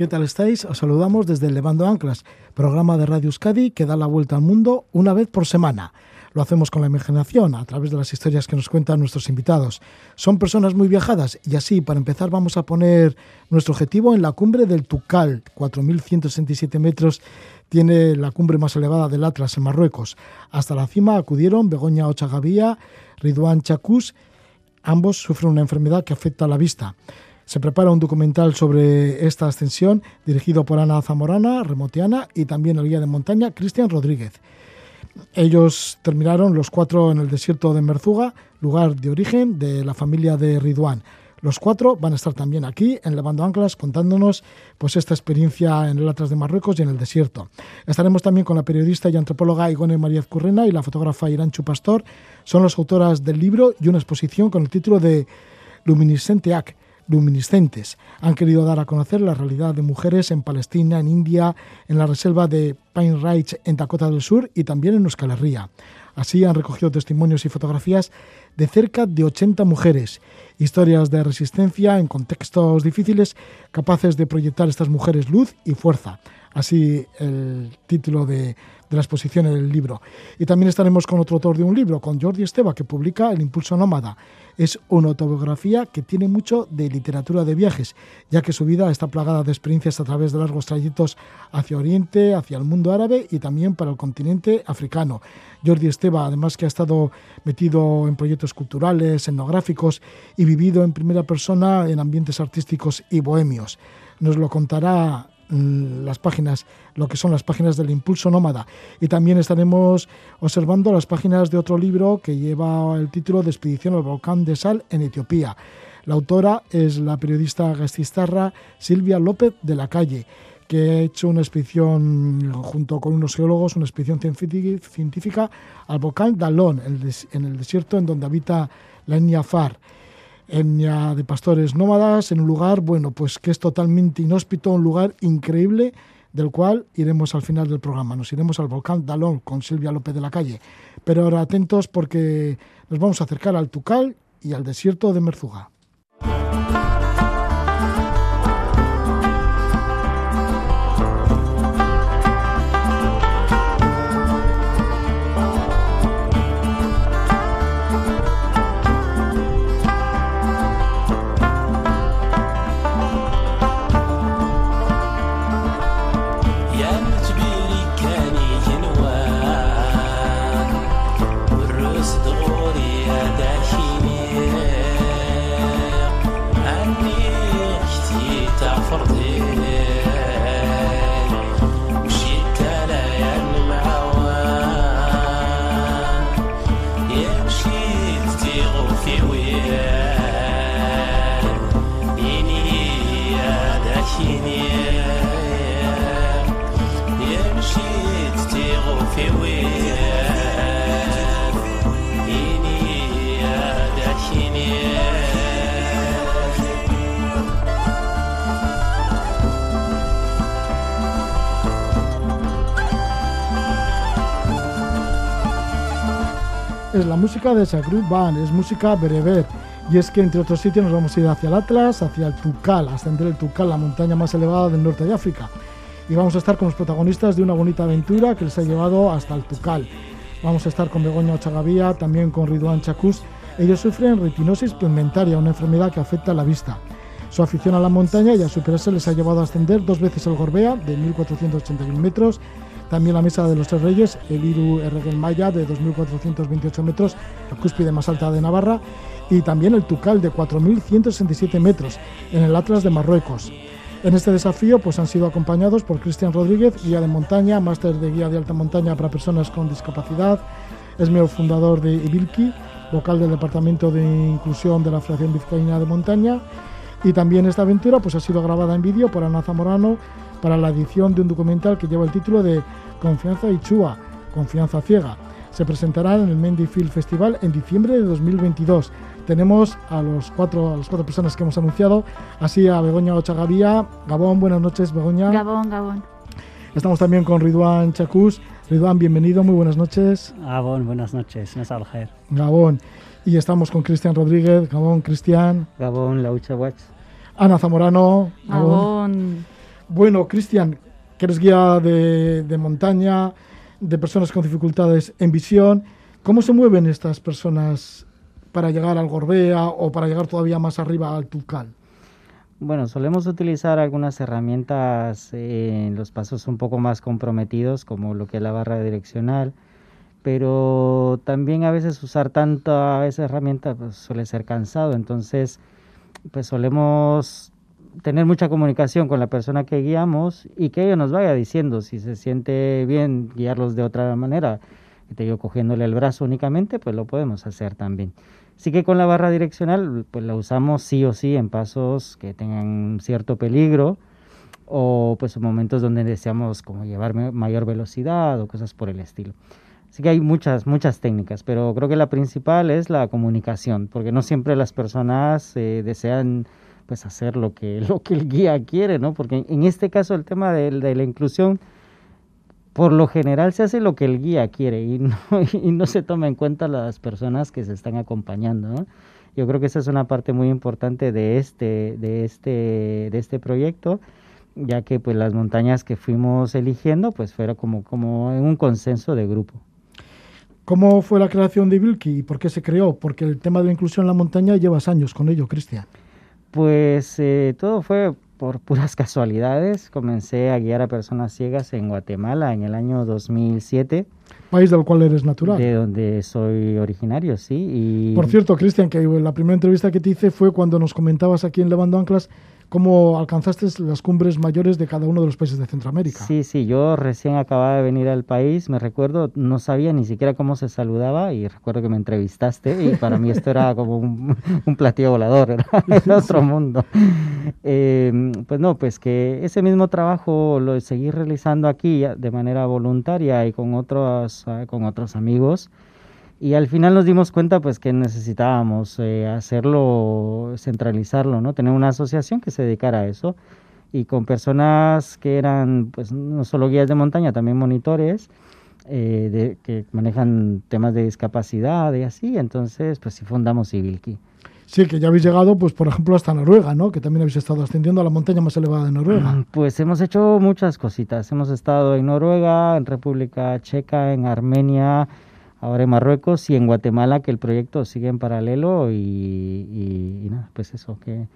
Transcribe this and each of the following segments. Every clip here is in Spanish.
¿Qué tal estáis? Os saludamos desde Levando Anclas, programa de Radio Euskadi que da la vuelta al mundo una vez por semana. Lo hacemos con la imaginación, a través de las historias que nos cuentan nuestros invitados. Son personas muy viajadas y así, para empezar, vamos a poner nuestro objetivo en la cumbre del Tukal, 4.167 metros tiene la cumbre más elevada del Atlas en Marruecos. Hasta la cima acudieron Begoña Ochagavía, Ridwan Chacus. Ambos sufren una enfermedad que afecta a la vista. Se prepara un documental sobre esta ascensión dirigido por Ana Zamorana, remoteana, y también el guía de montaña, Cristian Rodríguez. Ellos terminaron los cuatro en el desierto de Merzuga, lugar de origen de la familia de Ridwan. Los cuatro van a estar también aquí en Levando Anclas contándonos pues esta experiencia en el Atlas de Marruecos y en el desierto. Estaremos también con la periodista y antropóloga Igone María Currena y la fotógrafa Irán Pastor. Son las autoras del libro y una exposición con el título de Luminiscente Ac, luminiscentes. Han querido dar a conocer la realidad de mujeres en Palestina, en India, en la reserva de Pine Ridge en Dakota del Sur y también en Euskal Herria. Así han recogido testimonios y fotografías de cerca de 80 mujeres, historias de resistencia en contextos difíciles capaces de proyectar estas mujeres luz y fuerza. Así el título de, de la exposición en el libro. Y también estaremos con otro autor de un libro, con Jordi Esteba, que publica El Impulso Nómada. Es una autobiografía que tiene mucho de literatura de viajes, ya que su vida está plagada de experiencias a través de largos trayectos hacia Oriente, hacia el mundo árabe y también para el continente africano. Jordi Esteba, además que ha estado metido en proyectos culturales, etnográficos y vivido en primera persona en ambientes artísticos y bohemios. Nos lo contará las páginas, lo que son las páginas del Impulso Nómada. Y también estaremos observando las páginas de otro libro que lleva el título de Expedición al Volcán de Sal en Etiopía. La autora es la periodista gastistarra Silvia López de la Calle, que ha hecho una expedición junto con unos geólogos, una expedición científica al volcán Dalón, en el desierto en donde habita la etnia Far etnia de pastores nómadas en un lugar, bueno, pues que es totalmente inhóspito, un lugar increíble del cual iremos al final del programa. Nos iremos al volcán Dalón con Silvia López de la Calle. Pero ahora atentos porque nos vamos a acercar al Tucal y al desierto de Merzuga. La música de Sagru Band, es música bereber. Y es que entre otros sitios nos vamos a ir hacia el Atlas, hacia el Tukal, ascender el Tukal, la montaña más elevada del norte de África. Y vamos a estar con los protagonistas de una bonita aventura que les ha llevado hasta el Tukal. Vamos a estar con Begoña Ochagavía, también con Ridwan Chacus. Ellos sufren retinosis pigmentaria, una enfermedad que afecta a la vista. Su afición a la montaña y a superarse les ha llevado a ascender dos veces el Gorbea, de 1.481 metros, también la Mesa de los Tres Reyes, el Iru Erregel Maya de 2.428 metros, la cúspide más alta de Navarra, y también el Tucal de 4.167 metros en el Atlas de Marruecos. En este desafío pues, han sido acompañados por Cristian Rodríguez, guía de montaña, máster de guía de alta montaña para personas con discapacidad, es miembro fundador de Ibilki, vocal del Departamento de Inclusión de la Federación Vizcaína de Montaña. Y también esta aventura pues, ha sido grabada en vídeo por Ana Zamorano para la edición de un documental que lleva el título de Confianza y Chua, Confianza Ciega. Se presentará en el Mendy Film Festival en diciembre de 2022. Tenemos a, los cuatro, a las cuatro personas que hemos anunciado, así a Begoña Ochagavía. Gabón, buenas noches, Begoña. Gabón, Gabón. Estamos también con Ridwan Chacús. Ridwan, bienvenido, muy buenas noches. Gabón, buenas noches, Gabón. Y estamos con Cristian Rodríguez. Gabón, Cristian. Gabón, Laucha Watch. Ana Zamorano. Gabón. Bueno, Cristian, que eres guía de, de montaña, de personas con dificultades en visión. ¿Cómo se mueven estas personas para llegar al Gorbea o para llegar todavía más arriba al Tucal? Bueno, solemos utilizar algunas herramientas en los pasos un poco más comprometidos, como lo que es la barra direccional, pero también a veces usar tanta esa herramienta pues, suele ser cansado, entonces pues solemos tener mucha comunicación con la persona que guiamos y que ellos nos vaya diciendo si se siente bien guiarlos de otra manera, que te cogiéndole el brazo únicamente, pues lo podemos hacer también. Así que con la barra direccional, pues la usamos sí o sí en pasos que tengan cierto peligro o pues en momentos donde deseamos como llevar mayor velocidad o cosas por el estilo. Así que hay muchas, muchas técnicas, pero creo que la principal es la comunicación, porque no siempre las personas eh, desean pues hacer lo que, lo que el guía quiere, ¿no? Porque en este caso el tema de, de la inclusión por lo general se hace lo que el guía quiere y no, y no se toma en cuenta las personas que se están acompañando. Yo creo que esa es una parte muy importante de este, de este, de este proyecto, ya que pues las montañas que fuimos eligiendo pues fueron como, como en un consenso de grupo. ¿Cómo fue la creación de Vilki y por qué se creó? Porque el tema de la inclusión en la montaña llevas años con ello, Cristian. Pues eh, todo fue por puras casualidades, comencé a guiar a personas ciegas en Guatemala en el año 2007. País del cual eres natural. De donde soy originario, sí. Y... Por cierto, Cristian, que la primera entrevista que te hice fue cuando nos comentabas aquí en Levando Anclas cómo alcanzaste las cumbres mayores de cada uno de los países de Centroamérica. Sí, sí, yo recién acababa de venir al país, me recuerdo, no sabía ni siquiera cómo se saludaba y recuerdo que me entrevistaste y para mí esto era como un, un platillo volador, era, otro mundo. Eh, pues no, pues que ese mismo trabajo lo seguí realizando aquí de manera voluntaria y con otros, con otros amigos y al final nos dimos cuenta pues que necesitábamos eh, hacerlo, centralizarlo, ¿no? Tener una asociación que se dedicara a eso y con personas que eran pues no solo guías de montaña, también monitores eh, de, que manejan temas de discapacidad y así, entonces pues sí fundamos Civilki. Sí, que ya habéis llegado, pues por ejemplo, hasta Noruega, ¿no? Que también habéis estado ascendiendo a la montaña más elevada de Noruega. Pues hemos hecho muchas cositas. Hemos estado en Noruega, en República Checa, en Armenia, ahora en Marruecos y en Guatemala, que el proyecto sigue en paralelo y, nada, pues eso, que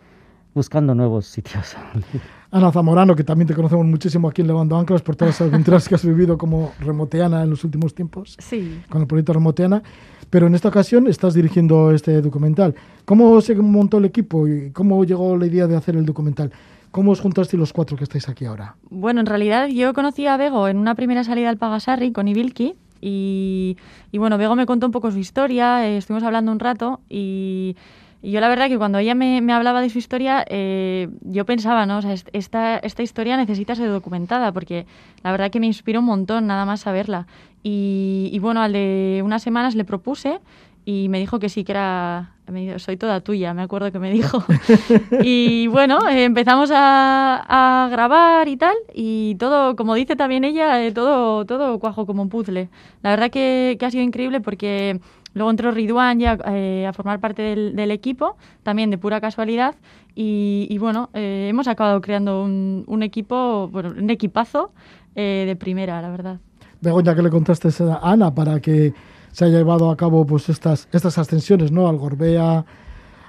buscando nuevos sitios. Ana Zamorano, que también te conocemos muchísimo aquí en Levando Anclas por todas las aventuras que has vivido como remoteana en los últimos tiempos. Sí. Con el proyecto Remoteana. Pero en esta ocasión estás dirigiendo este documental. ¿Cómo se montó el equipo y cómo llegó la idea de hacer el documental? ¿Cómo os juntaste los cuatro que estáis aquí ahora? Bueno, en realidad yo conocí a Bego en una primera salida al Pagasarri con Ibilki y, bueno, Bego me contó un poco su historia, eh, estuvimos hablando un rato y, yo la verdad que cuando ella me, hablaba de su historia, eh, yo pensaba, ¿no? O sea, esta, esta historia necesita ser documentada porque la verdad que me inspiró un montón nada más saberla. Y, y bueno, al de unas semanas le propuse y me dijo que sí, que era, soy toda tuya, me acuerdo que me dijo. y bueno, empezamos a, grabar y tal, y todo, como dice también ella, eh, todo, todo cuajo como un puzzle. La verdad que, ha sido increíble porque luego entró Ridwan ya eh, a formar parte del, equipo, también de pura casualidad, y, bueno, eh, hemos acabado creando un, equipo, bueno, un equipazo de primera, la verdad. Begoña, que le contaste a Ana para que se haya llevado a cabo pues estas, estas ascensiones, ¿no? Al Gorbea,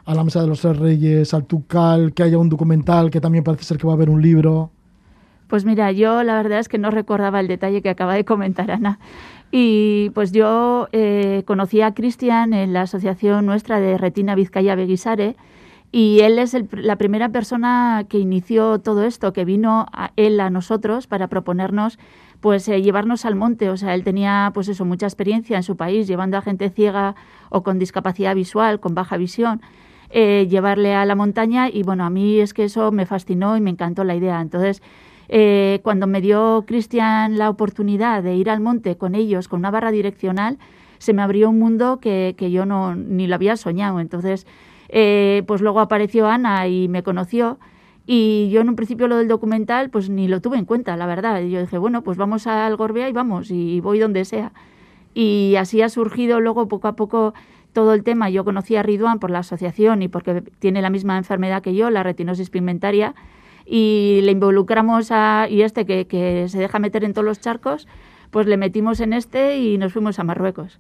a la Mesa de los Reyes, al Tucal, que haya un documental, que también parece ser que va a haber un libro. Pues mira, yo la verdad es que no recordaba el detalle que acaba de comentar Ana. Y pues yo eh, conocí a Cristian en la asociación nuestra de Retina Vizcaya Beguisare y él es la primera persona que inició todo esto, que vino a él a nosotros para proponernos pues eh, llevarnos al monte. O sea, él tenía pues eso, mucha experiencia en su país llevando a gente ciega o con discapacidad visual, con baja visión, eh, llevarle a la montaña y bueno, a mí es que eso me fascinó y me encantó la idea. Entonces, eh, cuando me dio Cristian la oportunidad de ir al monte con ellos, con una barra direccional, se me abrió un mundo que, que yo no, ni lo había soñado. Entonces, pues luego apareció Ana y me conoció y yo en un principio lo del documental pues ni lo tuve en cuenta, la verdad. Yo dije, bueno, pues vamos al Gorbea y vamos, y voy donde sea. Y así ha surgido luego poco a poco todo el tema, yo conocí a Ridwan por la asociación y porque tiene la misma enfermedad que yo, la retinosis pigmentaria, y le involucramos a, y este que, que se deja meter en todos los charcos, pues le metimos en este y nos fuimos a Marruecos.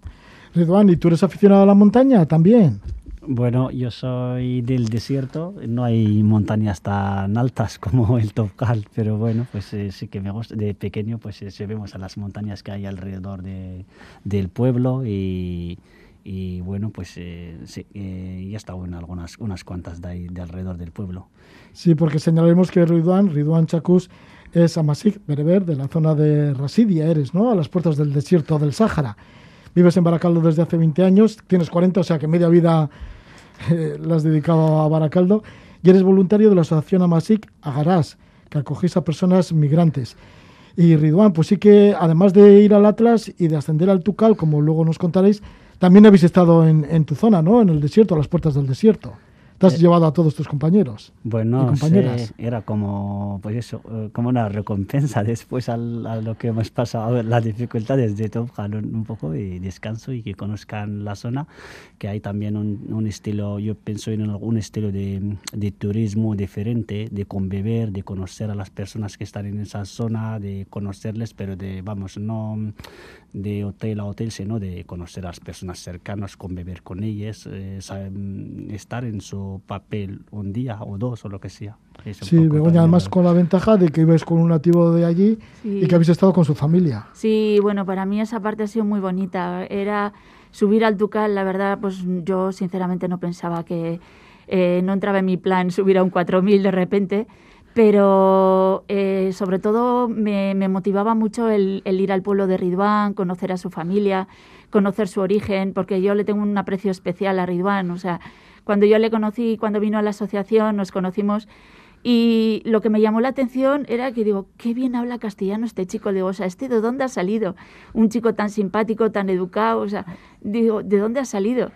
Ridwan, ¿y tú eres aficionado a la montaña también? Bueno, yo soy del desierto, no hay montañas tan altas como el Topcal, pero bueno, pues eh, sí que me gusta, de pequeño pues eh, se vemos a las montañas que hay alrededor de, del pueblo y, y bueno, pues eh, sí, eh, ya he estado en algunas unas cuantas de, ahí, de alrededor del pueblo. Sí, porque señalaremos que Ridwan, Ridwan Chacus, es amasik, bereber, de la zona de Rasidia, eres, ¿no? A las puertas del desierto del Sáhara. Vives en Baracaldo desde hace 20 años, tienes 40, o sea que media vida la has dedicado a Baracaldo, y eres voluntario de la asociación Amasik Agarás, que acogéis a personas migrantes. Y Ridwan, pues sí que además de ir al Atlas y de ascender al Tucal, como luego nos contaréis, también habéis estado en, en tu zona, ¿no? En el desierto, a las puertas del desierto. Te has Eh, llevado a todos tus compañeros Bueno, compañeras. era como, pues eso, eh, como una recompensa después al- a lo que hemos pasado, las dificultades de Gun, un poco y descanso y que conozcan la zona, que hay también un, un estilo, yo pienso en un estilo de, de turismo diferente, de convivir, de conocer a las personas que están en esa zona, de conocerles, pero de, vamos, no de hotel a hotel, sino de conocer a las personas cercanas, convivir con ellas, eh, saber, mm, estar en su papel un día o dos o lo que sea. Es Sí, Begoña, además con la ventaja de que ibas con un nativo de allí Sí. y que habéis estado con su familia. Sí, bueno, para mí esa parte ha sido muy bonita. Era subir al Tucal, la verdad, pues yo sinceramente no pensaba que eh, no entraba en mi plan subir a un 4000 de repente, pero eh, sobre todo me, me motivaba mucho el, el ir al pueblo de Ridwan, conocer a su familia, conocer su origen, porque yo le tengo un aprecio especial a Ridwan. O sea, cuando yo le conocí, cuando vino a la asociación, nos conocimos y lo que me llamó la atención era que digo, qué bien habla castellano este chico. Digo, o sea, ¿este de dónde ha salido? Un chico tan simpático, tan educado, o sea, digo, ¿de dónde ha salido?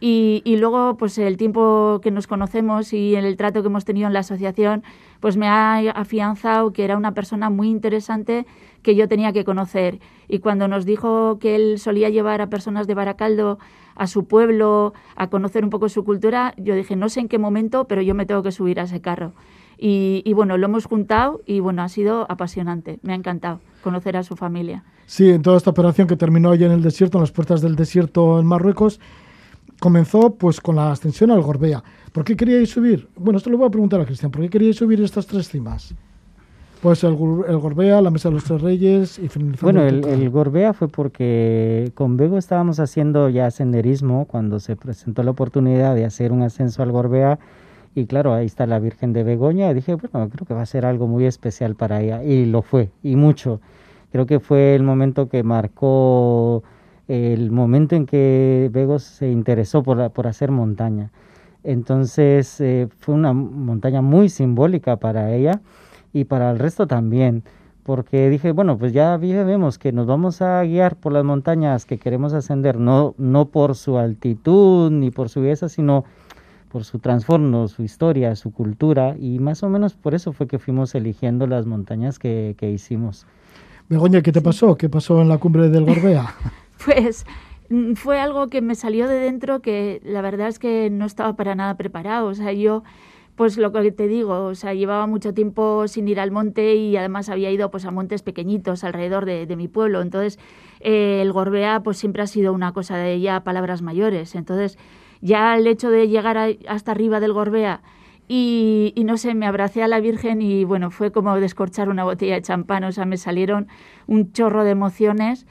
Y, luego, pues el tiempo que nos conocemos y el trato que hemos tenido en la asociación, pues me ha afianzado que era una persona muy interesante que yo tenía que conocer. Y cuando nos dijo que él solía llevar a personas de Baracaldo a su pueblo, a conocer un poco su cultura, yo dije, no sé en qué momento, pero yo me tengo que subir a ese carro. Y, y bueno, lo hemos juntado y bueno, ha sido apasionante. Me ha encantado conocer a su familia. Sí, en toda esta operación que terminó allí en el desierto, en las puertas del desierto en Marruecos, comenzó pues con la ascensión al Gorbea. ¿Por qué queríais subir? Bueno, esto lo voy a preguntar a Cristian. ¿Por qué queríais subir estas tres cimas? Pues el, el Gorbea, la Mesa de los Tres Reyes y Bueno, el el Gorbea fue porque con Bego estábamos haciendo ya senderismo cuando se presentó la oportunidad de hacer un ascenso al Gorbea y claro, ahí está la Virgen de Begoña y dije, bueno, creo que va a ser algo muy especial para ella y lo fue, y mucho. Creo que fue el momento que marcó el momento en que Bego se interesó por, por hacer montaña. Entonces eh, fue una montaña muy simbólica para ella y para el resto también, porque dije, bueno, pues ya vemos que nos vamos a guiar por las montañas que queremos ascender, no, no por su altitud ni por su belleza, sino por su trasfondo, su historia, su cultura, y más o menos por eso fue que fuimos eligiendo las montañas que, que hicimos. Begoña, ¿qué te pasó? ¿Qué pasó en la cumbre del Gorbea? Pues mm, fue algo que me salió de dentro que la verdad es que no estaba para nada preparado. O sea, yo, pues lo que te digo, o sea, llevaba mucho tiempo sin ir al monte y además había ido pues a montes pequeñitos alrededor de, mi pueblo. Entonces, eh, el Gorbea pues siempre ha sido una cosa de ya palabras mayores. Entonces, ya el hecho de llegar hasta arriba del Gorbea y, y no sé, me abracé a la Virgen y bueno, fue como descorchar una botella de champán, o sea, me salieron un chorro de emociones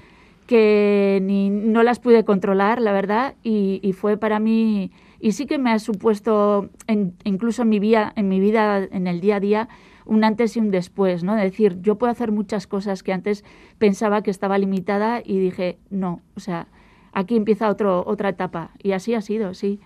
que ni, no las pude controlar, la verdad, y, y fue para mí, y sí que me ha supuesto, en- incluso en mi, vida, en mi vida, en el día a día, un antes y un después, ¿no? De decir, yo puedo hacer muchas cosas que antes pensaba que estaba limitada y dije, no, o sea, aquí empieza otro, otra etapa, y así ha sido, sí.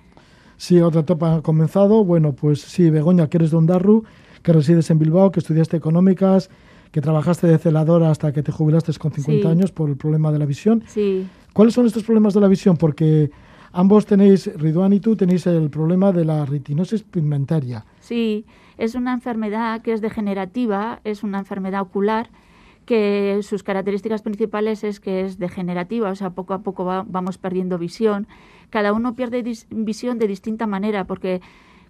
Sí, otra etapa ha comenzado. Bueno, pues sí, Begoña, que eres de Ondarru, que resides en Bilbao, que estudiaste económicas, que trabajaste de celadora hasta que te jubilaste con 50 Sí. años por el problema de la visión. Sí, ¿Cuáles son estos problemas de la visión? Porque ambos tenéis, Ridwan y tú, tenéis el problema de la retinosis pigmentaria. Sí, es una enfermedad que es degenerativa, es una enfermedad ocular que sus características principales es que es degenerativa, o sea, poco a poco va- vamos perdiendo visión, cada uno pierde visión de distinta manera, porque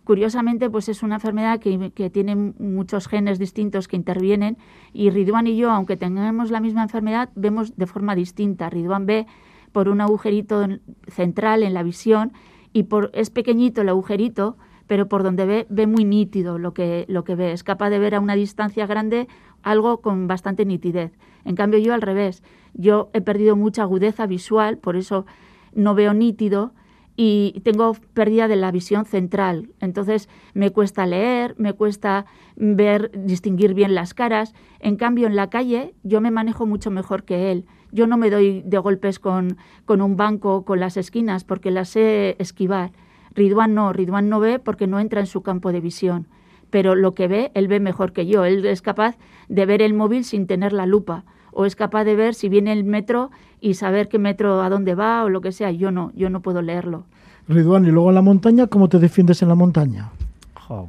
curiosamente pues es una enfermedad que, tiene muchos genes distintos que intervienen y Ridwan y yo, aunque tengamos la misma enfermedad, vemos de forma distinta. Ridwan ve por un agujerito central en la visión y por es pequeñito el agujerito, pero por donde ve ve muy nítido lo que lo que ve, es capaz de ver a una distancia grande algo con bastante nitidez. En cambio yo al revés, yo he perdido mucha agudeza visual, por eso no veo nítido y tengo pérdida de la visión central. Entonces me cuesta leer, me cuesta ver, distinguir bien las caras. En cambio, en la calle yo me manejo mucho mejor que él. Yo no me doy de golpes con, con un banco, con las esquinas, porque las sé esquivar. Ridwan no, Ridwan no ve porque no entra en su campo de visión. Pero lo que ve, él ve mejor que yo. Él es capaz de ver el móvil sin tener la lupa o es capaz de ver si viene el metro y saber qué metro a dónde va o lo que sea. Yo no, yo no puedo leerlo. Ridwan, y luego en la montaña, ¿cómo te defiendes en la montaña?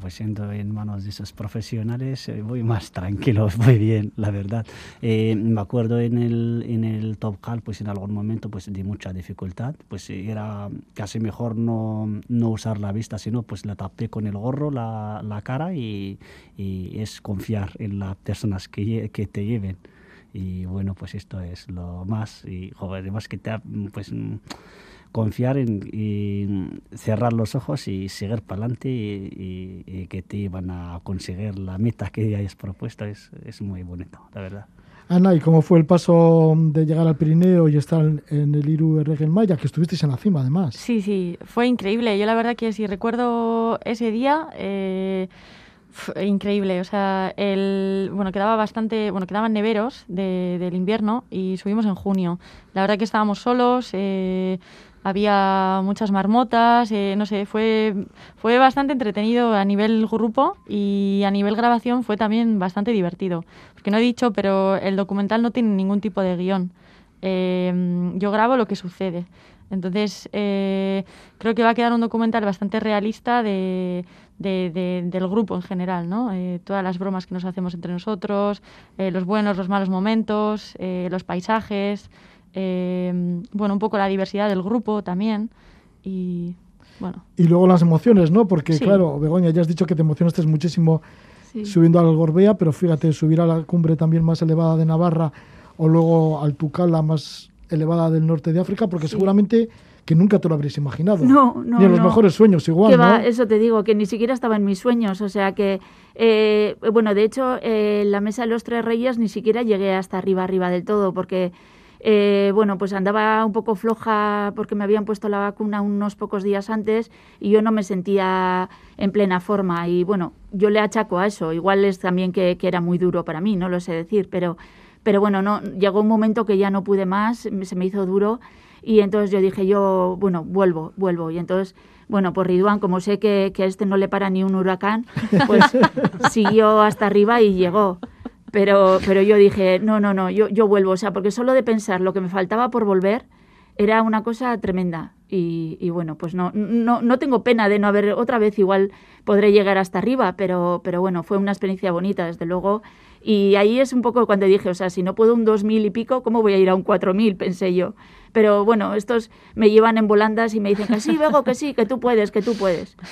pues siendo en manos de esos profesionales eh, voy más tranquilo, muy bien, la verdad. Eh, me acuerdo en el, en el Top Cal, pues en algún momento pues di mucha dificultad, pues era casi mejor no, no usar la vista, sino pues la tapé con el gorro, la, la cara y, y, es confiar en las personas que, que te lleven y bueno pues esto es lo más y joder, además que te pues confiar en y cerrar los ojos y seguir para adelante y, que te van a conseguir la meta que hayas propuesto es, es muy bonito la verdad Ana, ¿y cómo fue el paso de llegar al Pirineo y estar en el Iru Regen Maya, que estuvisteis en la cima además? Sí, sí, fue increíble. Yo la verdad que si recuerdo ese día, eh, increíble, o sea, el, bueno, quedaba bastante, bueno, quedaban neveros del invierno y subimos en junio. La verdad que estábamos solos, eh, había muchas marmotas, eh, no sé, fue, fue bastante entretenido a nivel grupo y a nivel grabación fue también bastante divertido. Porque no he dicho, pero el documental no tiene ningún tipo de guion. Eh, yo grabo lo que sucede. Entonces, creo que va a quedar un documental bastante realista de, del grupo en general, ¿no? Eh, todas las bromas que nos hacemos entre nosotros, eh, los buenos, los malos momentos, los paisajes, bueno, un poco la diversidad del grupo también y bueno. Y luego las emociones, ¿no? Porque claro, Begoña, ya has dicho que te emocionaste muchísimo subiendo al Gorbea, pero fíjate, subir a la cumbre también más elevada de Navarra o luego al Tucala más elevada del norte de África, porque seguramente que nunca te lo habrías imaginado. No, no. Ni en los mejores sueños igual. ¿no? eso te digo, que ni siquiera estaba en mis sueños. O sea que, eh, bueno, de hecho, eh, la mesa de los tres reyes ni siquiera llegué hasta arriba, arriba del todo, porque, eh, bueno, pues andaba un poco floja porque me habían puesto la vacuna unos pocos días antes y yo no me sentía en plena forma. Y bueno, yo le achaco a eso. Igual es también que, que era muy duro para mí, no lo sé decir, pero pero bueno, no, llegó un momento que ya no pude más, se me hizo duro y entonces yo dije yo, bueno, vuelvo, vuelvo. Y entonces, bueno, por Ridwan, como sé que, que a este no le para ni un huracán, pues siguió hasta arriba y llegó. Pero, pero yo dije, no, no, no, yo, yo vuelvo. O sea, porque solo de pensar lo que me faltaba por volver era una cosa tremenda. Y, y, bueno, pues no, no, no tengo pena de no haber otra vez, igual podré llegar hasta arriba, pero, pero bueno, fue una experiencia bonita, desde luego. Y ahí es un poco cuando dije, o sea, si no puedo un 2.000 y pico, ¿cómo voy a ir a un 4.000? Pensé yo. Pero bueno, estos me llevan en volandas y me dicen que sí, Bego, que sí, que tú puedes, que tú puedes.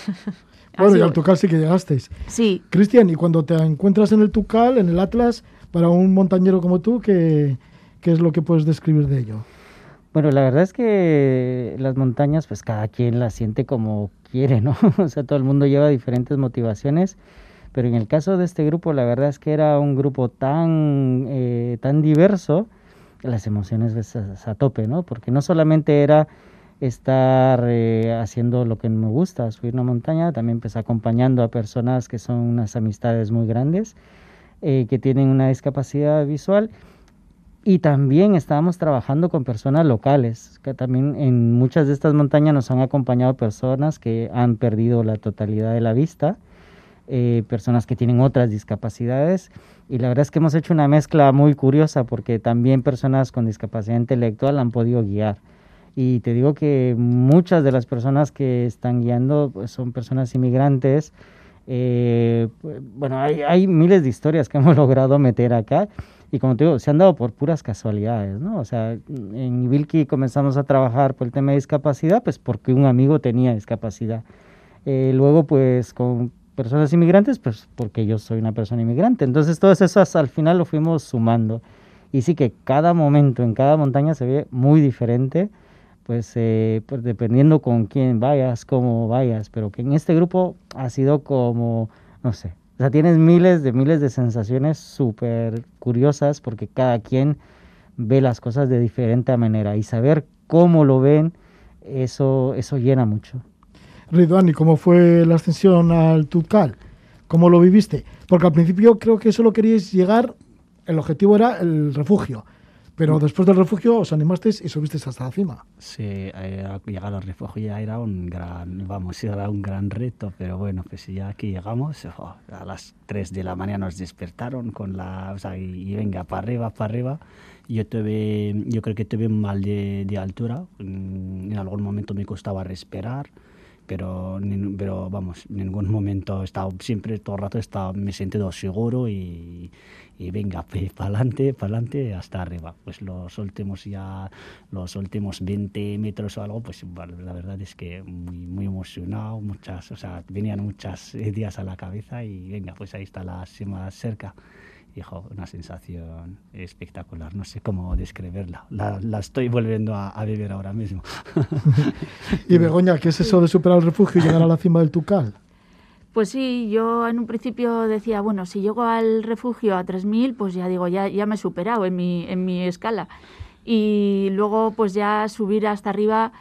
Bueno, y al Tucal sí que llegasteis. Sí. Cristian, y cuando te encuentras en el Tucal, en el Atlas, para un montañero como tú, ¿qué, qué es lo que puedes describir de ello? Bueno, la verdad es que las montañas, pues cada quien las siente como quiere, ¿no? o sea, todo el mundo lleva diferentes motivaciones pero en el caso de este grupo, la verdad es que era un grupo tan, eh, tan diverso, las emociones a, tope, ¿no? Porque no solamente era estar eh, haciendo lo que me gusta, subir una montaña, también pues acompañando a personas que son unas amistades muy grandes, eh, que tienen una discapacidad visual. Y también estábamos trabajando con personas locales, que también en muchas de estas montañas nos han acompañado personas que han perdido la totalidad de la vista eh, personas que tienen otras discapacidades y la verdad es que hemos hecho una mezcla muy curiosa porque también personas con discapacidad intelectual han podido guiar. Y te digo que muchas de las personas que están guiando pues, son personas inmigrantes. Eh, bueno, hay, hay, miles de historias que hemos logrado meter acá y como te digo, se han dado por puras casualidades, ¿no? O sea, en Vilki comenzamos a trabajar por el tema de discapacidad, pues porque un amigo tenía discapacidad. Eh, luego, pues con personas inmigrantes, pues porque yo soy una persona inmigrante. Entonces, todas esas al final lo fuimos sumando. Y sí que cada momento en cada montaña se ve muy diferente, pues, eh, pues dependiendo con quién vayas, cómo vayas, pero que en este grupo ha sido como, no sé, o sea, tienes miles de miles de sensaciones súper curiosas porque cada quien ve las cosas de diferente manera y saber cómo lo ven, eso, eso llena mucho. Ridwani, ¿cómo fue la ascensión al Tutcal? ¿Cómo lo viviste? Porque al principio creo que solo queríais llegar, el objetivo era el refugio. Pero después del refugio os animasteis y subisteis hasta la cima. Sí, eh, llegar al refugio ya era un gran, vamos, era un gran reto, pero bueno, pues ya aquí llegamos, oh, a las 3 de la mañana nos despertaron con la, o sea, y, venga, para arriba, para arriba. Yo tuve, yo creo que tuve un mal de, de altura, en algún momento me costaba respirar pero, pero vamos, en ningún momento he estado, siempre todo el rato he estado, me he sentido seguro y, y venga, para adelante, para adelante, hasta arriba. Pues los últimos ya, los últimos 20 metros o algo, pues la verdad es que muy, muy emocionado, muchas, o sea, venían muchas ideas a la cabeza y venga, pues ahí está la cima cerca. Hijo, una sensación espectacular, no sé cómo describirla, la, la estoy volviendo a, a, vivir ahora mismo. y Begoña, ¿qué es eso de superar el refugio y llegar a la cima del Tucal? Pues sí, yo en un principio decía, bueno, si llego al refugio a 3.000, pues ya digo, ya, ya me he superado en mi, en mi escala. Y luego pues ya subir hasta arriba,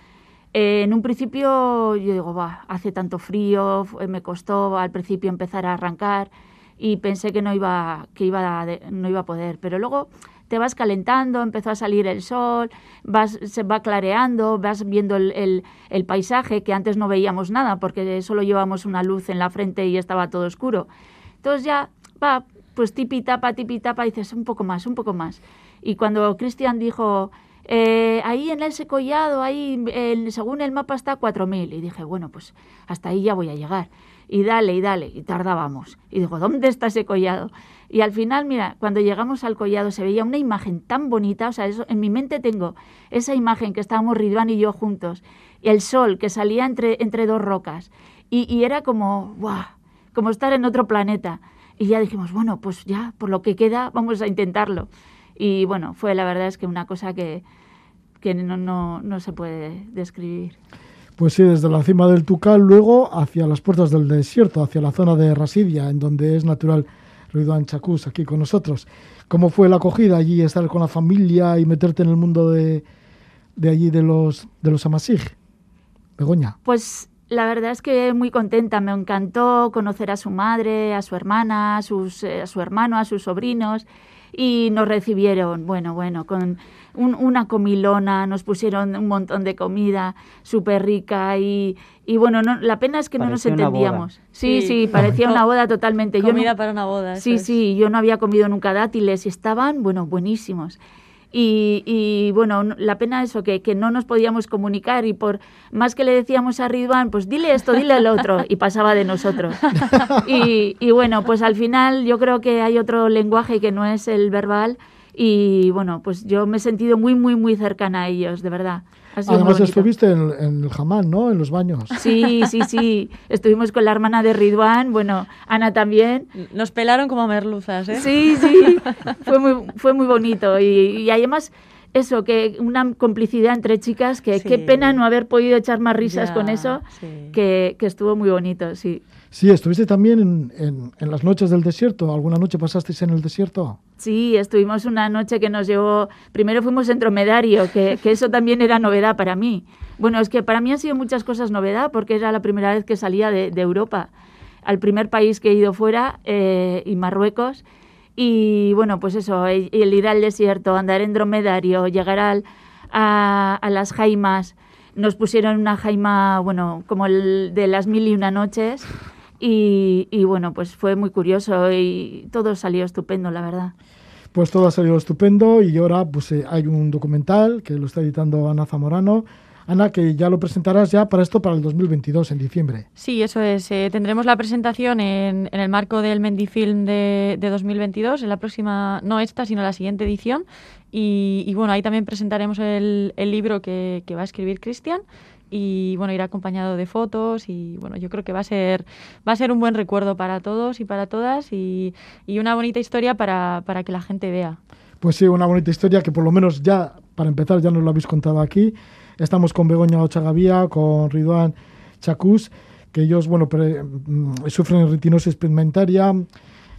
eh, en un principio yo digo, va, hace tanto frío, me costó al principio empezar a arrancar y pensé que no iba, que iba no iba a poder, pero luego te vas calentando, empezó a salir el sol, vas, se va clareando, vas viendo el, paisaje, que antes no veíamos nada porque solo llevamos una luz en la frente y estaba todo oscuro. Entonces ya va, pues tipi tapa, tipi tapa, dices un poco más, un poco más. Y cuando Cristian dijo, eh, ahí en ese collado, ahí según el mapa está 4.000, y dije, bueno, pues hasta ahí ya voy a llegar. Y dale, y dale, y tardábamos. Y digo, ¿dónde está ese collado? Y al final, mira, cuando llegamos al collado se veía una imagen tan bonita, o sea, eso, en mi mente tengo esa imagen que estábamos Ridwan y yo juntos, y el sol que salía entre, entre dos rocas, y, era como, ¡guau! Como estar en otro planeta. Y ya dijimos, bueno, pues ya, por lo que queda, vamos a intentarlo. Y bueno, fue la verdad es que una cosa que, que no, no, no se puede describir. Pues sí, desde la cima del Tucal, luego hacia las puertas del desierto, hacia la zona de Rasidia, en donde es natural Ridwan Chacús aquí con nosotros. ¿Cómo fue la acogida allí, estar con la familia y meterte en el mundo de, de allí de los, de los Amasig? Begoña. Pues la verdad es que muy contenta, me encantó conocer a su madre, a su hermana, a, sus, eh, a su hermano, a sus sobrinos y nos recibieron, bueno, bueno, con una comilona, nos pusieron un montón de comida súper rica y, y bueno, no, la pena es que no nos entendíamos. Sí, sí, parecía una boda totalmente. Comida para una boda. Sí, sí, yo no había comido nunca dátiles y estaban, bueno, buenísimos. Y, y, bueno, la pena eso, que, que, no nos podíamos comunicar y por más que le decíamos a Ridwan, pues dile esto, dile el otro, y pasaba de nosotros. Y, y bueno, pues al final yo creo que hay otro lenguaje que no es el verbal y bueno, pues yo me he sentido muy, muy, muy cercana a ellos, de verdad. Además estuviste en, en, el jamán, ¿no? En los baños. Sí, sí, sí. Estuvimos con la hermana de Ridwan, bueno, Ana también. Nos pelaron como merluzas, ¿eh? Sí, sí. fue, muy, fue muy bonito. Y, y además eso, que una complicidad entre chicas, que qué pena no haber podido echar más risas con eso, que, que, estuvo muy bonito, sí. Sí, estuviste también en, las noches del desierto. ¿Alguna noche pasasteis en el desierto? Sí, estuvimos una noche que nos llevó. Primero fuimos en dromedario, que, eso también era novedad para mí. Bueno, es que para mí han sido muchas cosas novedad porque era la primera vez que salía de, de Europa. Al primer país que he ido fuera, eh, y Marruecos. Y bueno, pues eso, el, ir al desierto, andar en dromedario, llegar al, a, a las jaimas. Nos pusieron una jaima, bueno, como el de las mil y una noches y, bueno, pues fue muy curioso y todo salió estupendo, la verdad. Pues todo ha salido estupendo y ahora pues eh, hay un documental que lo está editando Ana Zamorano, Ana, que ya lo presentarás ya para esto para el 2022, en diciembre. Sí, eso es. Eh, tendremos la presentación en, el marco del Mendifilm de, de 2022, en la próxima, no esta, sino la siguiente edición. Y, bueno, ahí también presentaremos el, libro que, va a escribir Cristian y bueno, irá acompañado de fotos y bueno, yo creo que va a ser, va a ser un buen recuerdo para todos y para todas y, una bonita historia para, para, que la gente vea. Pues sí, una bonita historia que por lo menos ya, para empezar, ya nos lo habéis contado aquí. Estamos con Begoña Ochagavía, con Ridwan Chacús, que ellos, bueno, mm, sufren retinosis pigmentaria,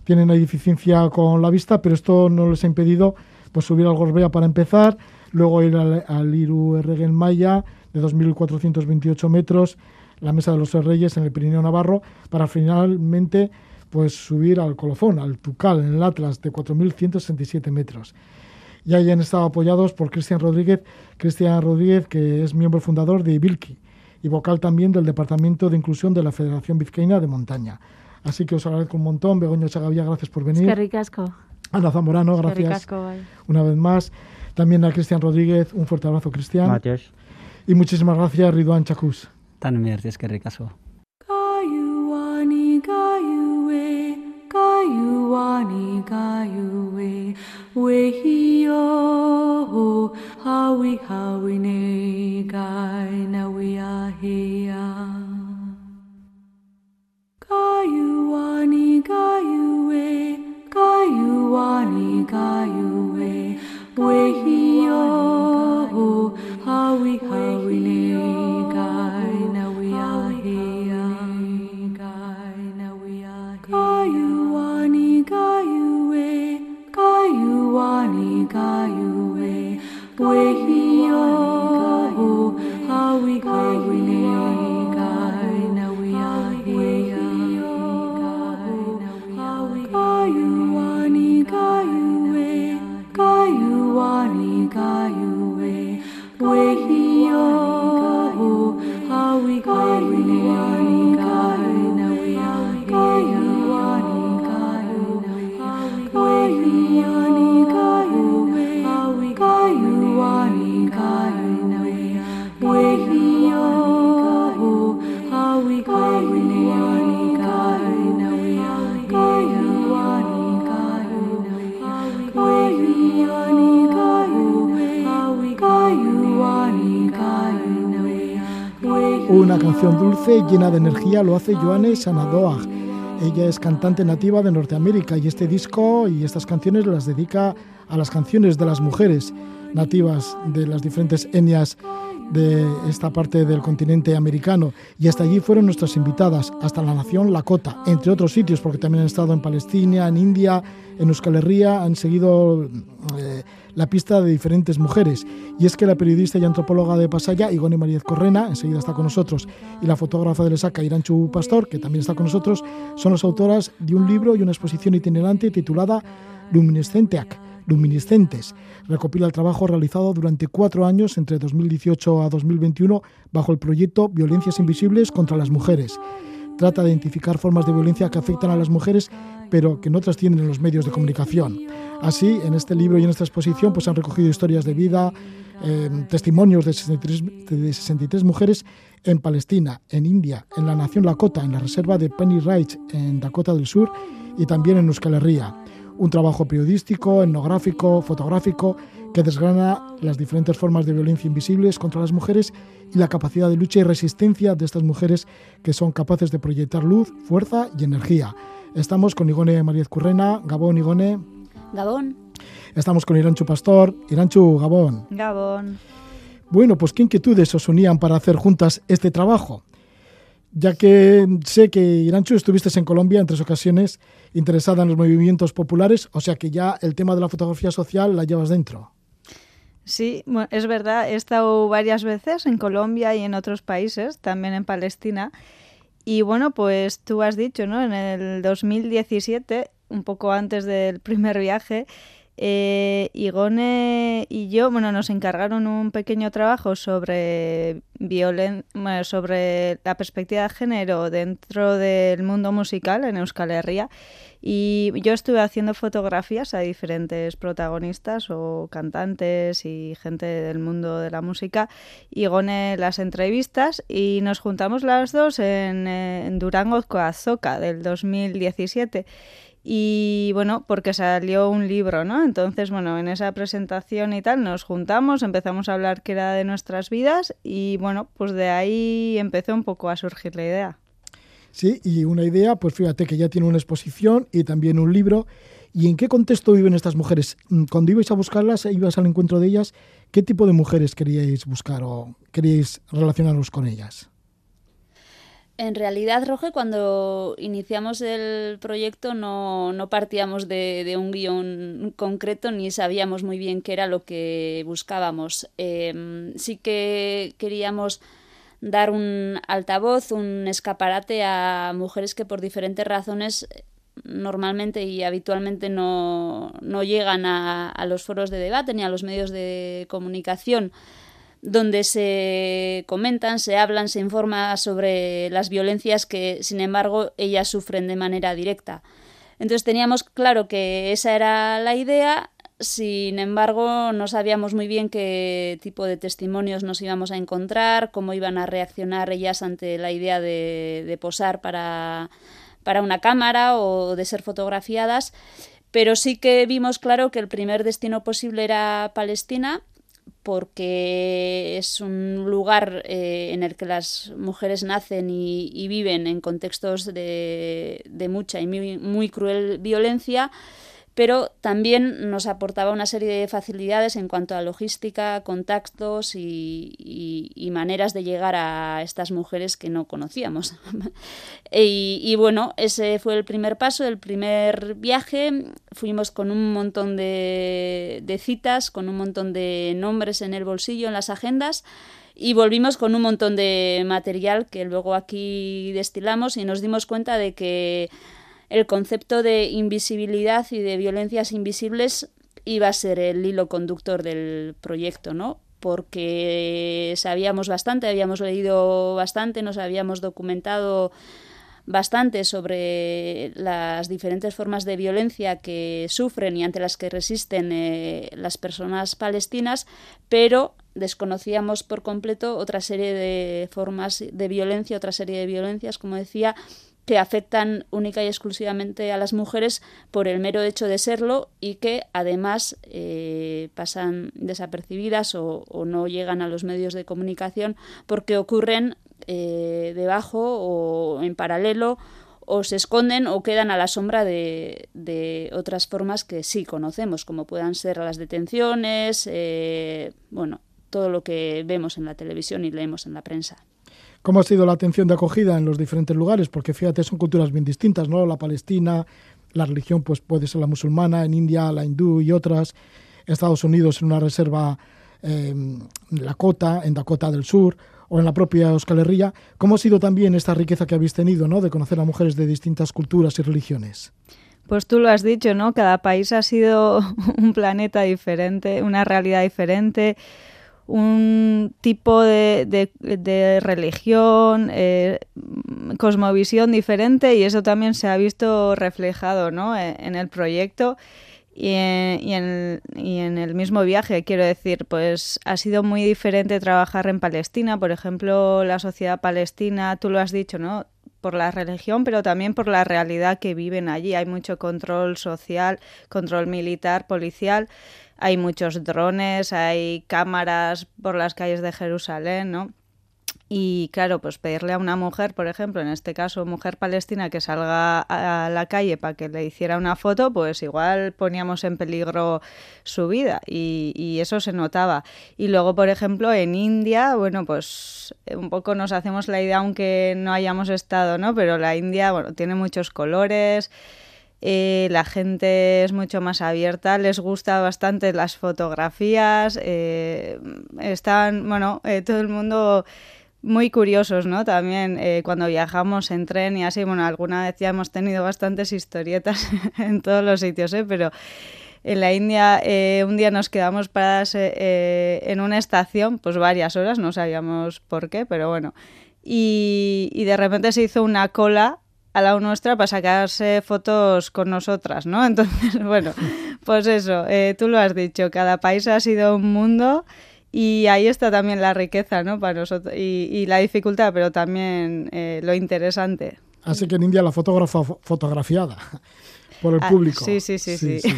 tienen una deficiencia con la vista, pero esto no les ha impedido pues subir al Gorbea para empezar, luego ir al, al Iru Erreguen Maya de 2.428 metros, la Mesa de los Reyes en el Pirineo Navarro, para finalmente pues subir al Colofón, al Tucal, en el Atlas, de 4.167 metros. Y ahí han estado apoyados por Cristian Rodríguez, Cristian Rodríguez, que es miembro fundador de Ibilki y vocal también del Departamento de Inclusión de la Federación Vizcaína de Montaña. Así que os agradezco un montón. Begoña Chagavía, gracias por venir. Es que ricasco. Ana Zamorano, gracias. Una vez más. También a Cristian Rodríguez, un fuerte abrazo, Cristian. Y muchísimas gracias, Ridwan Chacus. Tan es que ricasco. Gayuani Gayuwe Wehiyo Hawi Hawi Ne Gai Na We Are Here Gayuani Gayuwe Gayuani Gayuwe Wehiyo Hawi Hawi Ne Gai Na We Are Here. Wani kayue wehi Una canción dulce llena de energía lo hace Joanne Sanadoag. Ella es cantante nativa de Norteamérica y este disco y estas canciones las dedica a las canciones de las mujeres nativas de las diferentes etnias de esta parte del continente americano. Y hasta allí fueron nuestras invitadas, hasta la nación Lakota, entre otros sitios, porque también han estado en Palestina, en India, en Euskal Herria, han seguido eh, la pista de diferentes mujeres. Y es que la periodista y antropóloga de Pasaya, Igone María Correna, enseguida está con nosotros, y la fotógrafa de Lesaca, Iranchu Pastor, que también está con nosotros, son las autoras de un libro y una exposición itinerante titulada Luminescenteac luminiscentes. Recopila el trabajo realizado durante cuatro años, entre 2018 a 2021, bajo el proyecto Violencias Invisibles contra las Mujeres. Trata de identificar formas de violencia que afectan a las mujeres, pero que no trascienden en los medios de comunicación. Así, en este libro y en esta exposición pues, han recogido historias de vida, eh, testimonios de 63, de 63 mujeres en Palestina, en India, en la nación Lakota, en la reserva de Penny Ridge, en Dakota del Sur, y también en Euskal Herria un trabajo periodístico, etnográfico, fotográfico, que desgrana las diferentes formas de violencia invisibles contra las mujeres y la capacidad de lucha y resistencia de estas mujeres que son capaces de proyectar luz, fuerza y energía. Estamos con Igone María Currena, Gabón, Igone. Gabón. Estamos con Iranchu Pastor, Iranchu, Gabón. Gabón. Bueno, pues qué inquietudes os unían para hacer juntas este trabajo ya que sé que Iranchu estuviste en Colombia en tres ocasiones interesada en los movimientos populares, o sea que ya el tema de la fotografía social la llevas dentro. Sí, es verdad, he estado varias veces en Colombia y en otros países, también en Palestina. Y bueno, pues tú has dicho, ¿no? En el 2017, un poco antes del primer viaje, Eh, Igone y yo, bueno, nos encargaron un pequeño trabajo sobre sobre la perspectiva de género dentro del mundo musical en Euskal Herria. Y yo estuve haciendo fotografías a diferentes protagonistas o cantantes y gente del mundo de la música. Y las entrevistas y nos juntamos las dos en, en Durango Coazoca del 2017 y bueno, porque salió un libro, ¿no? Entonces, bueno, en esa presentación y tal nos juntamos, empezamos a hablar qué era de nuestras vidas y bueno, pues de ahí empezó un poco a surgir la idea. Sí, y una idea, pues fíjate que ya tiene una exposición y también un libro. ¿Y en qué contexto viven estas mujeres? Mm, cuando ibais a buscarlas, ibas al encuentro de ellas, ¿qué tipo de mujeres queríais buscar o queríais relacionaros con ellas? En realidad, Roge, cuando iniciamos el proyecto no, no partíamos de, un guion concreto ni sabíamos muy bien qué era lo que buscábamos. Em, sí que queríamos dar un altavoz, un escaparate a mujeres que por diferentes razones normalmente y habitualmente no, no llegan a, a los foros de debate ni a los medios de comunicación donde se comentan, se hablan, se informa sobre las violencias que, sin embargo, ellas sufren de manera directa. Entonces teníamos claro que esa era la idea, sin embargo, no sabíamos muy bien qué tipo de testimonios nos íbamos a encontrar, cómo iban a reaccionar ellas ante la idea de, posar para, para una cámara o de ser fotografiadas, pero sí que vimos claro que el primer destino posible era Palestina porque es un lugar eh, en el que las mujeres nacen y, viven en contextos de, mucha y muy cruel violencia pero también nos aportaba una serie de facilidades en cuanto a logística, contactos y, maneras de llegar a estas mujeres que no conocíamos. y, bueno, ese fue el primer paso, el primer viaje. Fuimos con un montón de, de citas, con un montón de nombres en el bolsillo, en las agendas y volvimos con un montón de material que luego aquí destilamos y nos dimos cuenta de que el concepto de invisibilidad y de violencias invisibles iba a ser el hilo conductor del proyecto, ¿no? Porque sabíamos bastante, habíamos leído bastante, nos habíamos documentado bastante sobre las diferentes formas de violencia que sufren y ante las que resisten eh, las personas palestinas, pero desconocíamos por completo otra serie de formas de violencia, otra serie de violencias, como decía, que afectan única y exclusivamente a las mujeres por el mero hecho de serlo y que además eh, pasan desapercibidas o, no llegan a los medios de comunicación porque ocurren eh, debajo o en paralelo o se esconden o quedan a la sombra de, de, otras formas que sí conocemos, como puedan ser las detenciones, eh, bueno, todo lo que vemos en la televisión y leemos en la prensa. ¿Cómo ha sido la atención de acogida en los diferentes lugares? Porque fíjate, son culturas bien distintas, ¿no? La palestina, la religión pues puede ser la musulmana, en India la hindú y otras, Estados Unidos en una reserva en em, Dakota, en Dakota del Sur, o en la propia Euskal Herria. ¿Cómo ha sido también esta riqueza que habéis tenido, ¿no? De conocer a mujeres de distintas culturas y religiones. Pues tú lo has dicho, ¿no? Cada país ha sido un planeta diferente, una realidad diferente un tipo de, de, religión, eh, cosmovisión diferente y eso también se ha visto reflejado ¿no? E, en, el proyecto y, en, y en, el mismo viaje. Quiero decir, pues ha sido muy diferente trabajar en Palestina. Por ejemplo, la sociedad palestina, tú lo has dicho, ¿no? por la religión, pero también por la realidad que viven allí. Hay mucho control social, control militar, policial hay muchos drones, hay cámaras por las calles de Jerusalén, ¿no? Y claro, pues pedirle a una mujer, por ejemplo, en este caso mujer palestina, que salga a la calle para que le hiciera una foto, pues igual poníamos en peligro su vida y, eso se notaba. Y luego, por ejemplo, en India, bueno, pues un poco nos hacemos la idea, aunque no hayamos estado, ¿no? Pero la India, bueno, tiene muchos colores. Eh, la gente es mucho más abierta, les gusta bastante las fotografías, eh, están, bueno, eh, todo el mundo muy curiosos, ¿no? También cuando viajamos en tren y así, bueno, alguna vez ya hemos tenido bastantes historietas en todos los sitios, ¿eh? Pero en la India eh, un día nos quedamos paradas eh, en una estación, pues varias horas, no sabíamos por qué, pero bueno. Y de repente se hizo una cola a la nuestra para sacarse fotos con nosotras, ¿no? Entonces, bueno, pues eso, eh, tú lo has dicho, cada país ha sido un mundo y ahí está también la riqueza, ¿no? Para nosotros y, y la dificultad, pero también eh, lo interesante. Así que en India la fotógrafa fo- fotografiada por el Ah, público. sí, sí, sí, sí. sí.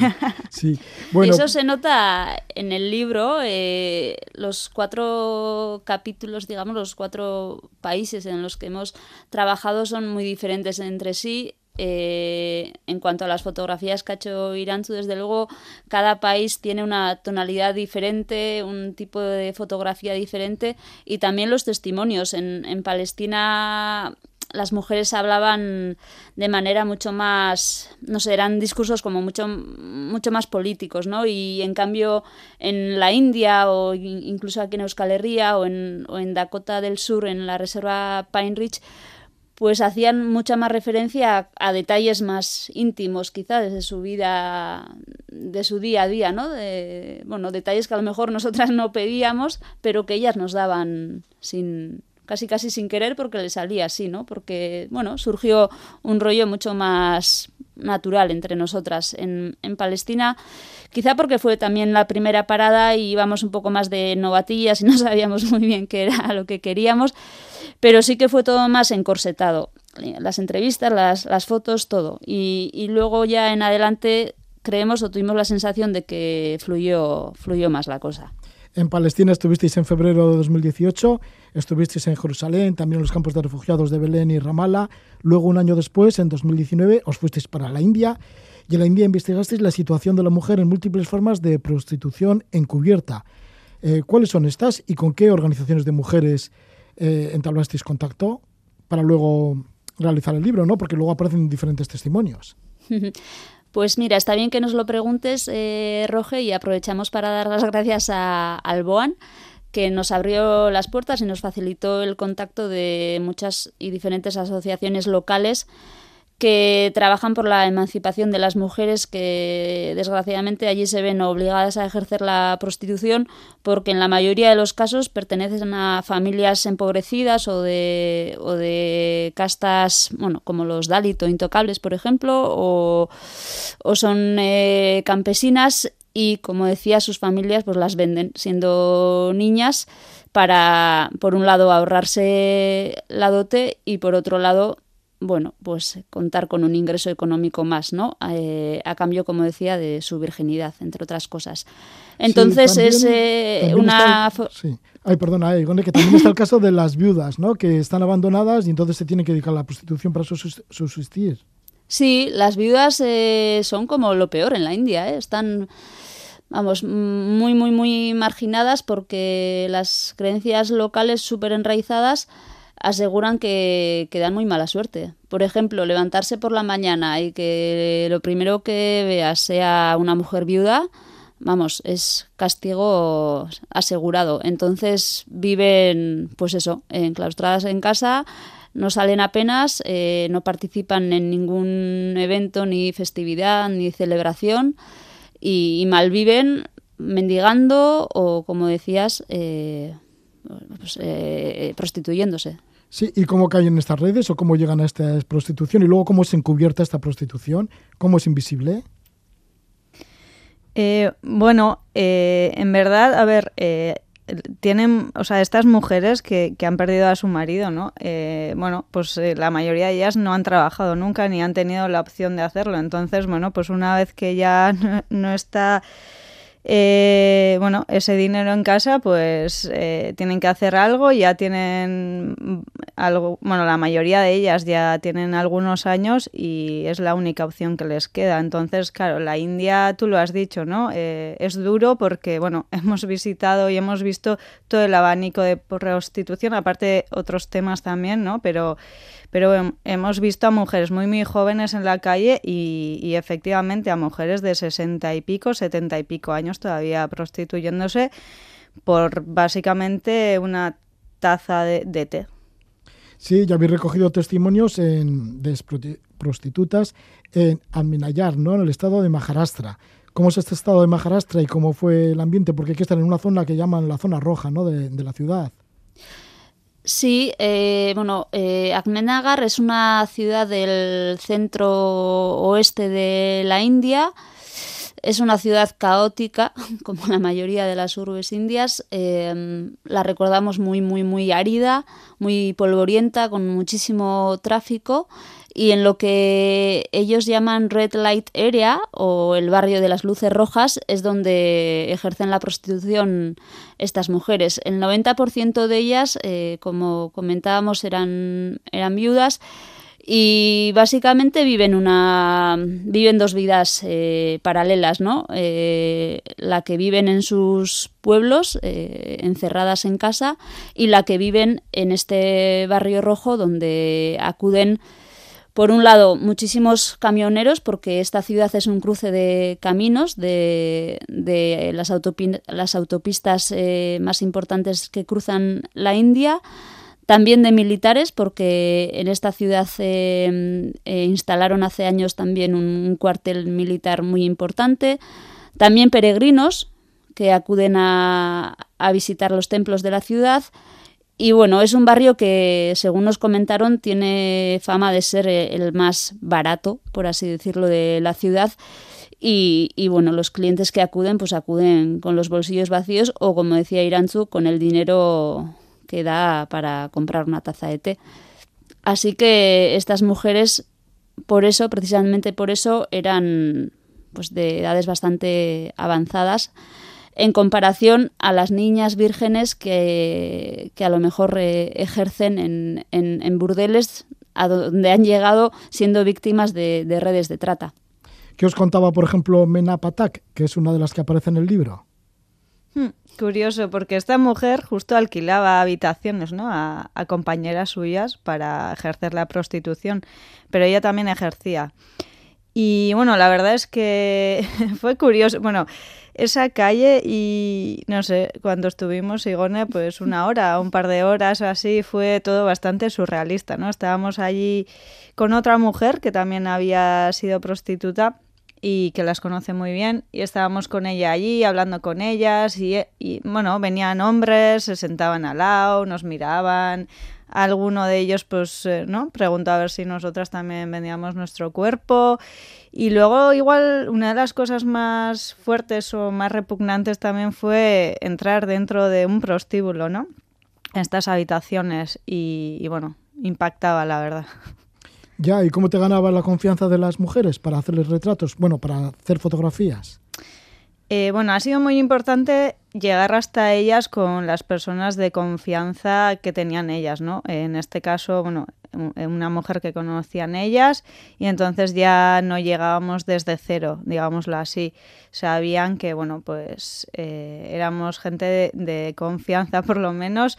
Sí. Bueno, Eso se nota en el libro, eh, los cuatro capítulos, digamos, los cuatro países en los que hemos trabajado son muy diferentes entre sí. Eh, en cuanto a las fotografías que ha hecho Iranzu, desde luego, cada país tiene una tonalidad diferente, un tipo de fotografía diferente y también los testimonios. En, en Palestina las mujeres hablaban de manera mucho más, no sé, eran discursos como mucho, mucho más políticos, ¿no? Y en cambio en la India o in- incluso aquí en Euskal Herria o en, o en Dakota del Sur, en la reserva Pine Ridge, pues hacían mucha más referencia a, a detalles más íntimos, quizá, desde su vida, de su día a día, ¿no? De, bueno, detalles que a lo mejor nosotras no pedíamos, pero que ellas nos daban sin casi casi sin querer porque le salía así, ¿no? Porque, bueno, surgió un rollo mucho más natural entre nosotras en, en Palestina, quizá porque fue también la primera parada y íbamos un poco más de novatillas y no sabíamos muy bien qué era lo que queríamos, pero sí que fue todo más encorsetado. Las entrevistas, las, las fotos, todo. Y, y luego ya en adelante creemos o tuvimos la sensación de que fluyó, fluyó más la cosa. En Palestina estuvisteis en febrero de 2018, estuvisteis en Jerusalén, también en los campos de refugiados de Belén y Ramallah. Luego, un año después, en 2019, os fuisteis para la India y en la India investigasteis la situación de la mujer en múltiples formas de prostitución encubierta. Eh, ¿Cuáles son estas y con qué organizaciones de mujeres eh, entablasteis contacto para luego realizar el libro? ¿no? Porque luego aparecen diferentes testimonios. Pues mira, está bien que nos lo preguntes, eh, Roge, y aprovechamos para dar las gracias a Alboan, que nos abrió las puertas y nos facilitó el contacto de muchas y diferentes asociaciones locales que trabajan por la emancipación de las mujeres que desgraciadamente allí se ven obligadas a ejercer la prostitución porque en la mayoría de los casos pertenecen a familias empobrecidas o de, o de castas, bueno, como los Dalit intocables, por ejemplo, o, o son eh, campesinas y, como decía, sus familias pues las venden siendo niñas para, por un lado, ahorrarse la dote y, por otro lado, bueno, pues contar con un ingreso económico más, ¿no? Eh, a cambio, como decía, de su virginidad, entre otras cosas. Entonces Sí, es eh, también una... está sí. Ay, perdona, eh, que también está el caso de las viudas, ¿no? Que están abandonadas y entonces se tienen que dedicar a la prostitución para subsist- subsistir. Sí, las viudas eh, son como lo peor en la India, ¿eh? están, vamos, muy, muy, muy marginadas porque las creencias locales súper enraizadas aseguran que, que dan muy mala suerte. Por ejemplo, levantarse por la mañana y que lo primero que veas sea una mujer viuda, vamos, es castigo asegurado. Entonces viven, pues eso, enclaustradas en casa, no salen apenas, eh, no participan en ningún evento, ni festividad, ni celebración y, y malviven mendigando o, como decías, eh, pues, eh, prostituyéndose. Sí, ¿y cómo caen en estas redes o cómo llegan a esta prostitución? Y luego, ¿cómo es encubierta esta prostitución? ¿Cómo es invisible? Eh, bueno, eh, en verdad, a ver, eh, tienen, o sea, estas mujeres que, que han perdido a su marido, ¿no? Eh, bueno, pues eh, la mayoría de ellas no han trabajado nunca ni han tenido la opción de hacerlo. Entonces, bueno, pues una vez que ya no está eh, bueno, ese dinero en casa, pues eh, tienen que hacer algo, ya tienen algo, bueno, la mayoría de ellas ya tienen algunos años y es la única opción que les queda. Entonces, claro, la India, tú lo has dicho, ¿no? Eh, es duro porque, bueno, hemos visitado y hemos visto todo el abanico de prostitución, aparte de otros temas también, ¿no? Pero pero hem- hemos visto a mujeres muy muy jóvenes en la calle y, efectivamente a mujeres de 60 y pico, 70 y pico años todavía prostituyéndose por básicamente una taza de, té. Sí, ya habéis recogido testimonios en, de prostitutas en Aminayar, ¿no? En el estado de Maharashtra. cómo es este estado de Maharashtra y cómo fue el ambiente, porque hay que estar en una zona que llaman la zona roja ¿no? de la ciudad. Sí, eh, bueno, eh, Ahmednagar es una ciudad del centro oeste de la India. Es una ciudad caótica, como la mayoría de las urbes indias. Eh, la recordamos muy, muy, muy árida, muy polvorienta, con muchísimo tráfico y en lo que ellos llaman Red Light Area o el barrio de las luces rojas es donde ejercen la prostitución estas mujeres. El 90% de ellas, eh, como comentábamos, eran, eran viudas y básicamente viven una viven dos vidas eh, paralelas no eh, la que viven en sus pueblos encerradas en casa y la que viven en este barrio rojo donde acuden por un lado, muchísimos camioneros, porque esta ciudad es un cruce de caminos de, las, autopistas eh, más importantes que cruzan la India. También de militares, porque en esta ciudad eh, eh, instalaron hace años también un, cuartel militar muy importante. También peregrinos que acuden a visitar los templos de la ciudad y bueno, es un barrio que, según nos comentaron, tiene fama de ser eh, el más barato, por así decirlo, de la ciudad. Y, y, bueno, los clientes que acuden, pues acuden con los bolsillos vacíos o, como decía Iranzu, con el dinero que da para comprar una taza de té. Así que estas mujeres, por eso, precisamente por eso, eran pues de edades bastante avanzadas en comparación a las niñas vírgenes que, a lo mejor eh, ejercen en, en, burdeles a donde han llegado siendo víctimas de, redes de trata. ¿Qué os contaba, por ejemplo, Mena Patak, que es una de las que aparece en el libro? Hmm, curioso, porque esta mujer justo alquilaba habitaciones ¿no? a, a, compañeras suyas para ejercer la prostitución, pero ella también ejercía. Y bueno, la verdad es que fue curioso. Bueno, esa calle y no sé, cuando estuvimos Igone, pues una hora, un par de horas o así, fue todo bastante surrealista, ¿no? Estábamos allí con otra mujer que también había sido prostituta y que las conoce muy bien y estábamos con ella allí hablando con ellas y, y bueno, venían hombres, se sentaban al lado, nos miraban, alguno de ellos pues eh, no preguntó a ver si nosotras también vendíamos nuestro cuerpo. Y luego igual una de las cosas más fuertes o más repugnantes también fue entrar dentro de un prostíbulo no en estas habitaciones y, y bueno impactaba la verdad. Ya y cómo te ganaba la confianza de las mujeres para hacerles retratos bueno para hacer fotografías eh, bueno, ha sido muy importante llegar hasta ellas con las personas de confianza que tenían ellas, ¿no? En este caso, bueno, una mujer que conocían ellas y entonces ya no llegábamos desde cero, digámoslo así. Sabían que, bueno, pues eh, éramos gente de confianza por lo menos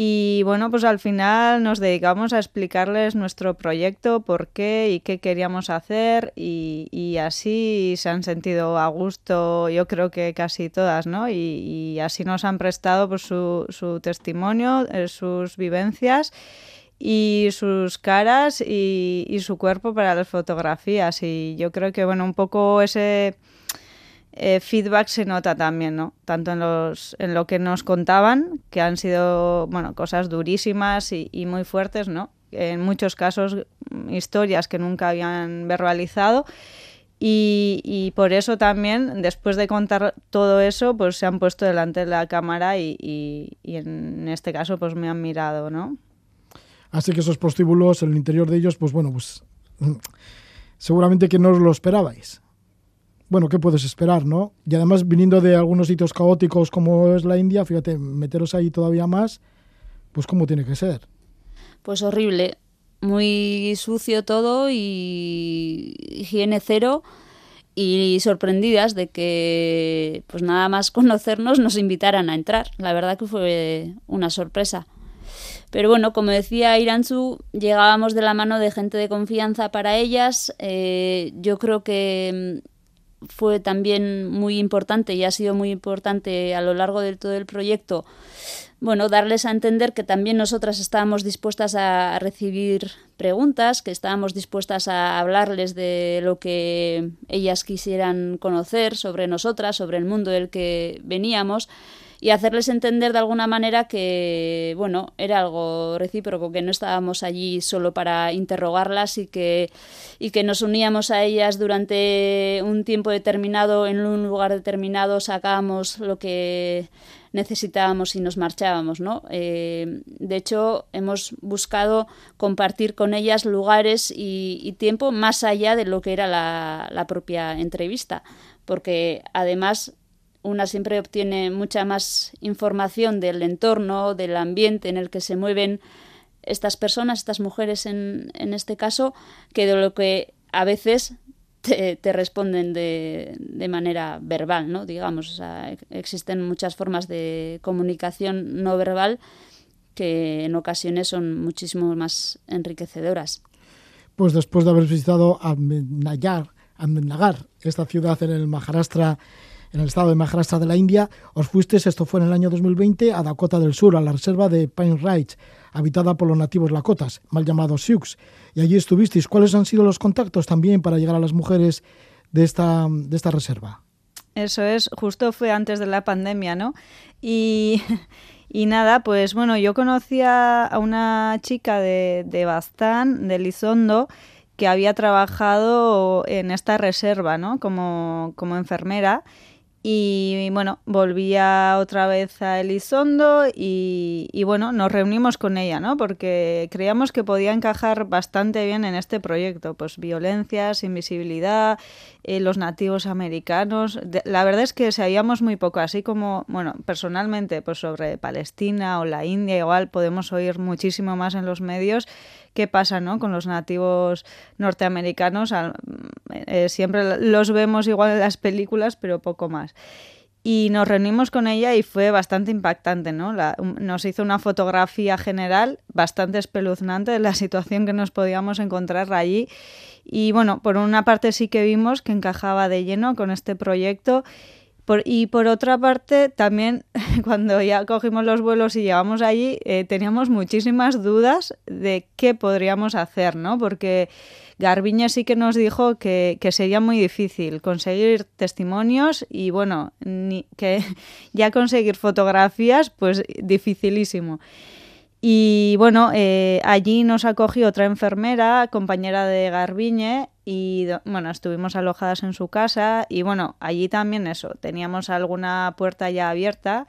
y bueno, pues al final nos dedicamos a explicarles nuestro proyecto, por qué y qué queríamos hacer y, así se han sentido a gusto, yo creo que casi todas, ¿no? Y, así nos han prestado pues, su, testimonio, eh, sus vivencias y sus caras y su cuerpo para las fotografías. Y yo creo que, bueno, un poco ese eh, feedback se nota también, ¿no? Tanto en, los, en lo que nos contaban, que han sido, bueno, cosas durísimas y, muy fuertes, ¿no? En muchos casos, historias que nunca habían verbalizado. Y, por eso también, después de contar todo eso, pues se han puesto delante de la cámara y, en este caso, pues me han mirado, ¿no? Así que esos prostíbulos, el interior de ellos, pues bueno, pues seguramente que no os lo esperabais bueno, ¿qué puedes esperar, no? Y además, viniendo de algunos sitios caóticos como es la India, fíjate, meteros ahí todavía más, pues ¿cómo tiene que ser? Pues horrible, muy sucio todo y higiene cero y sorprendidas de que pues nada más conocernos nos invitaran a entrar. La verdad que fue una sorpresa. Pero bueno, como decía Iranzu, llegábamos de la mano de gente de confianza para ellas. Eh, yo creo que fue también muy importante y ha sido muy importante a lo largo de todo el proyecto, bueno, darles a entender que también nosotras estábamos dispuestas a recibir preguntas, que estábamos dispuestas a hablarles de lo que ellas quisieran conocer sobre nosotras, sobre el mundo del que veníamos y hacerles entender de alguna manera que, bueno, era algo recíproco, que no estábamos allí solo para interrogarlas y que, y que nos uníamos a ellas durante un tiempo determinado, en un lugar determinado, sacábamos lo que necesitábamos y nos marchábamos, ¿no? Eh, de hecho, hemos buscado compartir con ellas lugares y, tiempo más allá de lo que era la propia entrevista, porque además una siempre obtiene mucha más información del entorno, del ambiente en el que se mueven estas personas, estas mujeres en, en este caso, que de lo que a veces te, responden de, manera verbal, ¿no? Digamos, existen muchas formas de comunicación no verbal que en ocasiones son muchísimo más enriquecedoras. Pues después de haber visitado Amnayar, esta ciudad en el Maharashtra, en el estado de Maharashtra de la India, os fuisteis, esto fue en el año 2020, a Dakota del Sur, a la reserva de Pine Ridge, habitada por los nativos lakotas, mal llamados Sioux, y allí estuvisteis. ¿Cuáles han sido los contactos también para llegar a las mujeres de esta, de esta reserva? Eso es, justo fue antes de la pandemia, ¿no? Y, y nada, pues bueno, yo conocía a una chica de, de Bastán, de Lizondo, que había trabajado en esta reserva, ¿no? Como, como enfermera y bueno, volvía otra vez a Elizondo y, bueno, nos reunimos con ella, ¿no? Porque creíamos que podía encajar bastante bien en este proyecto, pues violencias, invisibilidad, eh, los nativos americanos. la verdad es que sabíamos muy poco, así como, bueno, personalmente, pues sobre Palestina o la India, igual podemos oír muchísimo más en los medios qué pasa ¿no? con los nativos norteamericanos. Eh, siempre los vemos igual en las películas, pero poco más. Y nos reunimos con ella y fue bastante impactante, ¿no? nos hizo una fotografía general bastante espeluznante de la situación que nos podíamos encontrar allí. Y bueno, por una parte sí que vimos que encajaba de lleno con este proyecto y por otra parte, también cuando ya cogimos los vuelos y llegamos allí, eh, teníamos muchísimas dudas de qué podríamos hacer, ¿no? Porque Garbiñe sí que nos dijo que, que sería muy difícil conseguir testimonios y, bueno, que ya conseguir fotografías, pues dificilísimo. Y bueno, eh, allí nos acogió otra enfermera, compañera de Garbiñe, y bueno, estuvimos alojadas en su casa y bueno, allí también eso, teníamos alguna puerta ya abierta,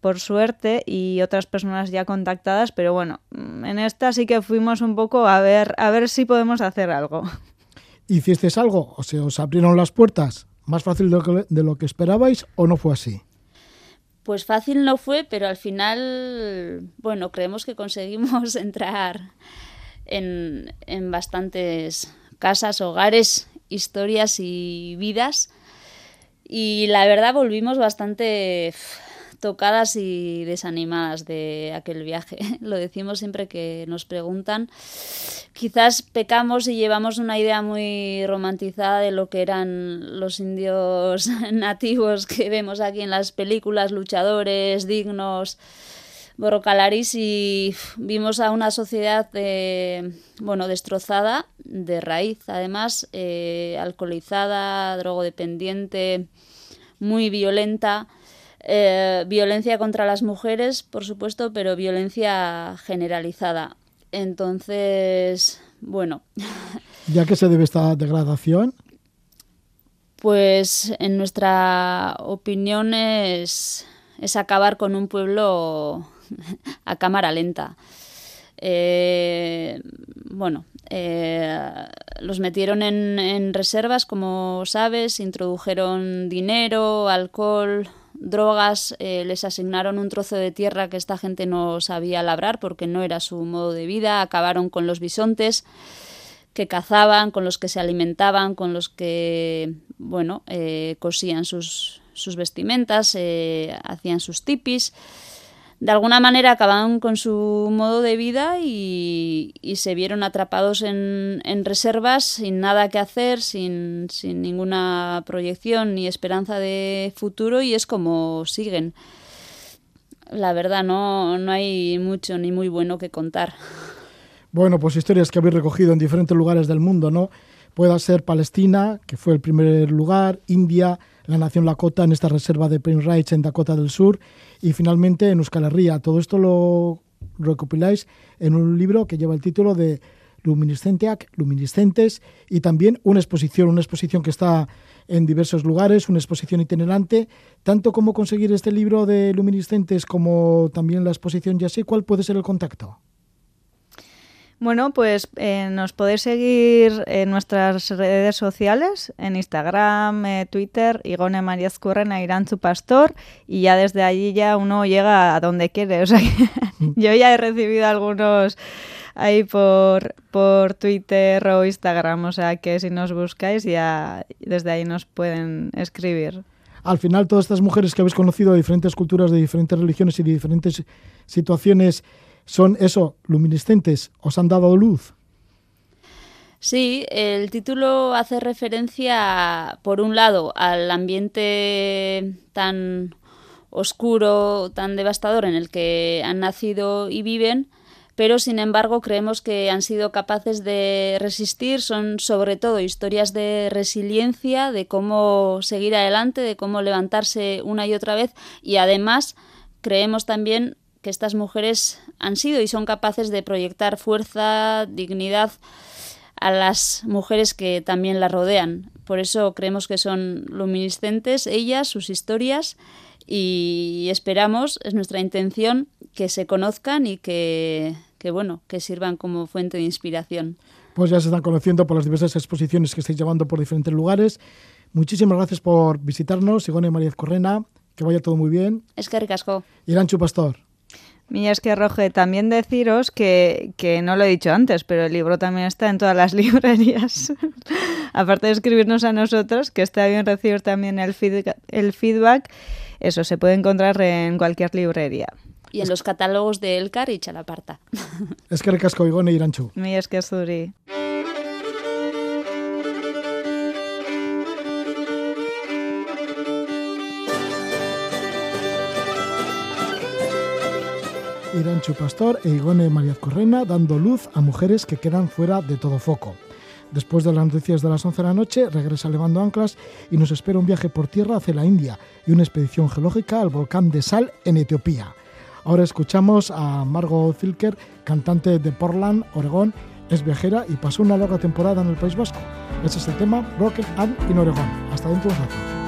por suerte, y otras personas ya contactadas, pero bueno, mm, en esta sí que fuimos un poco a ver, a ver si podemos hacer algo. ¿Hicisteis algo? O sea, ¿os abrieron las puertas más fácil de lo que, de lo que esperabais o no fue así? Pues fácil no fue, pero al final, bueno, creemos que conseguimos entrar en, en bastantes casas, hogares, historias y vidas. Y la verdad volvimos bastante tocadas y desanimadas de aquel viaje. Lo decimos siempre que nos preguntan. Quizás pecamos y llevamos una idea muy romantizada de lo que eran los indios nativos que vemos aquí en las películas, luchadores, dignos, borrocalaris y vimos a una sociedad eh, bueno destrozada de raíz además eh, alcoholizada drogodependiente muy violenta eh, violencia contra las mujeres, por supuesto, pero violencia generalizada. Entonces, bueno. ¿Ya que se debe esta degradación? Pues en nuestra opinión es, es acabar con un pueblo a cámara lenta. Eh, bueno, eh, los metieron en, reservas, como sabes, introdujeron dinero, alcohol, drogas, eh, les asignaron un trozo de tierra que esta gente no sabía labrar porque no era su modo de vida, acabaron con los bisontes que cazaban, con los que se alimentaban, con los que, bueno, cosían sus, sus vestimentas, hacían sus tipis. De alguna manera acabaron con su modo de vida y, se vieron atrapados en, reservas sin nada que hacer, sin, sin, ninguna proyección ni esperanza de futuro y es como siguen. La verdad, no, no hay mucho ni muy bueno que contar. Bueno, pues historias que habéis recogido en diferentes lugares del mundo, ¿no? Pueda ser Palestina, que fue el primer lugar, India, la nación Lakota en esta reserva de Prince Ridge en Dakota del Sur y finalmente en Euskal Herria. Todo esto lo recopiláis en un libro que lleva el título de Luminiscentiac, Luminiscentes y también una exposición, una exposición que está en diversos lugares, una exposición itinerante, tanto como conseguir este libro de luminiscentes como también la exposición y así, ¿cuál puede ser el contacto? Bueno, pues eh, nos podéis seguir en nuestras redes sociales, en Instagram, eh, Twitter, Igone María Escurrena, Irán su pastor, y ya desde allí ya uno llega a donde quiere. O sea, yo ya he recibido algunos ahí por, por Twitter o Instagram, o sea que si nos buscáis ya desde ahí nos pueden escribir. Al final, todas estas mujeres que habéis conocido de diferentes culturas, de diferentes religiones y de diferentes situaciones, son eso, luminiscentes, os han dado luz. Sí, el título hace referencia, por un lado, al ambiente tan oscuro, tan devastador en el que han nacido y viven, pero sin embargo creemos que han sido capaces de resistir, son sobre todo historias de resiliencia, de cómo seguir adelante, de cómo levantarse una y otra vez. Y además creemos también que estas mujeres han sido y son capaces de proyectar fuerza, dignidad a las mujeres que también las rodean. Por eso creemos que son luminiscentes ellas, sus historias y esperamos, es nuestra intención, que se conozcan y que, que, bueno, que sirvan como fuente de inspiración. Pues ya se están conociendo por las diversas exposiciones que estáis llevando por diferentes lugares. Muchísimas gracias por visitarnos, Sigone María Correna. Que vaya todo muy bien. Es que ricasco. Iranchu Pastor. Es que Roge, también deciros que, que, no lo he dicho antes, pero el libro también está en todas las librerías. Aparte de escribirnos a nosotros, que está bien recibir también el, el feedback eso se puede encontrar en cualquier librería. Y en los catálogos de Elcar y Chalaparta. Es que recasco Igone Irantxu. Mi es que zuri. Iranchu Pastor e Igone María Correna dando luz a mujeres que quedan fuera de todo foco. Después de las noticias de las 11 de la noche, regresa levando anclas y nos espera un viaje por tierra hacia la India y una expedición geológica al volcán de Sal en Etiopía. Ahora escuchamos a Margot Zilker, cantante de Portland, Oregón, es viajera y pasó una larga temporada en el País Vasco. Ese es el tema Rocket and in Oregón. Hasta dentro de un rato.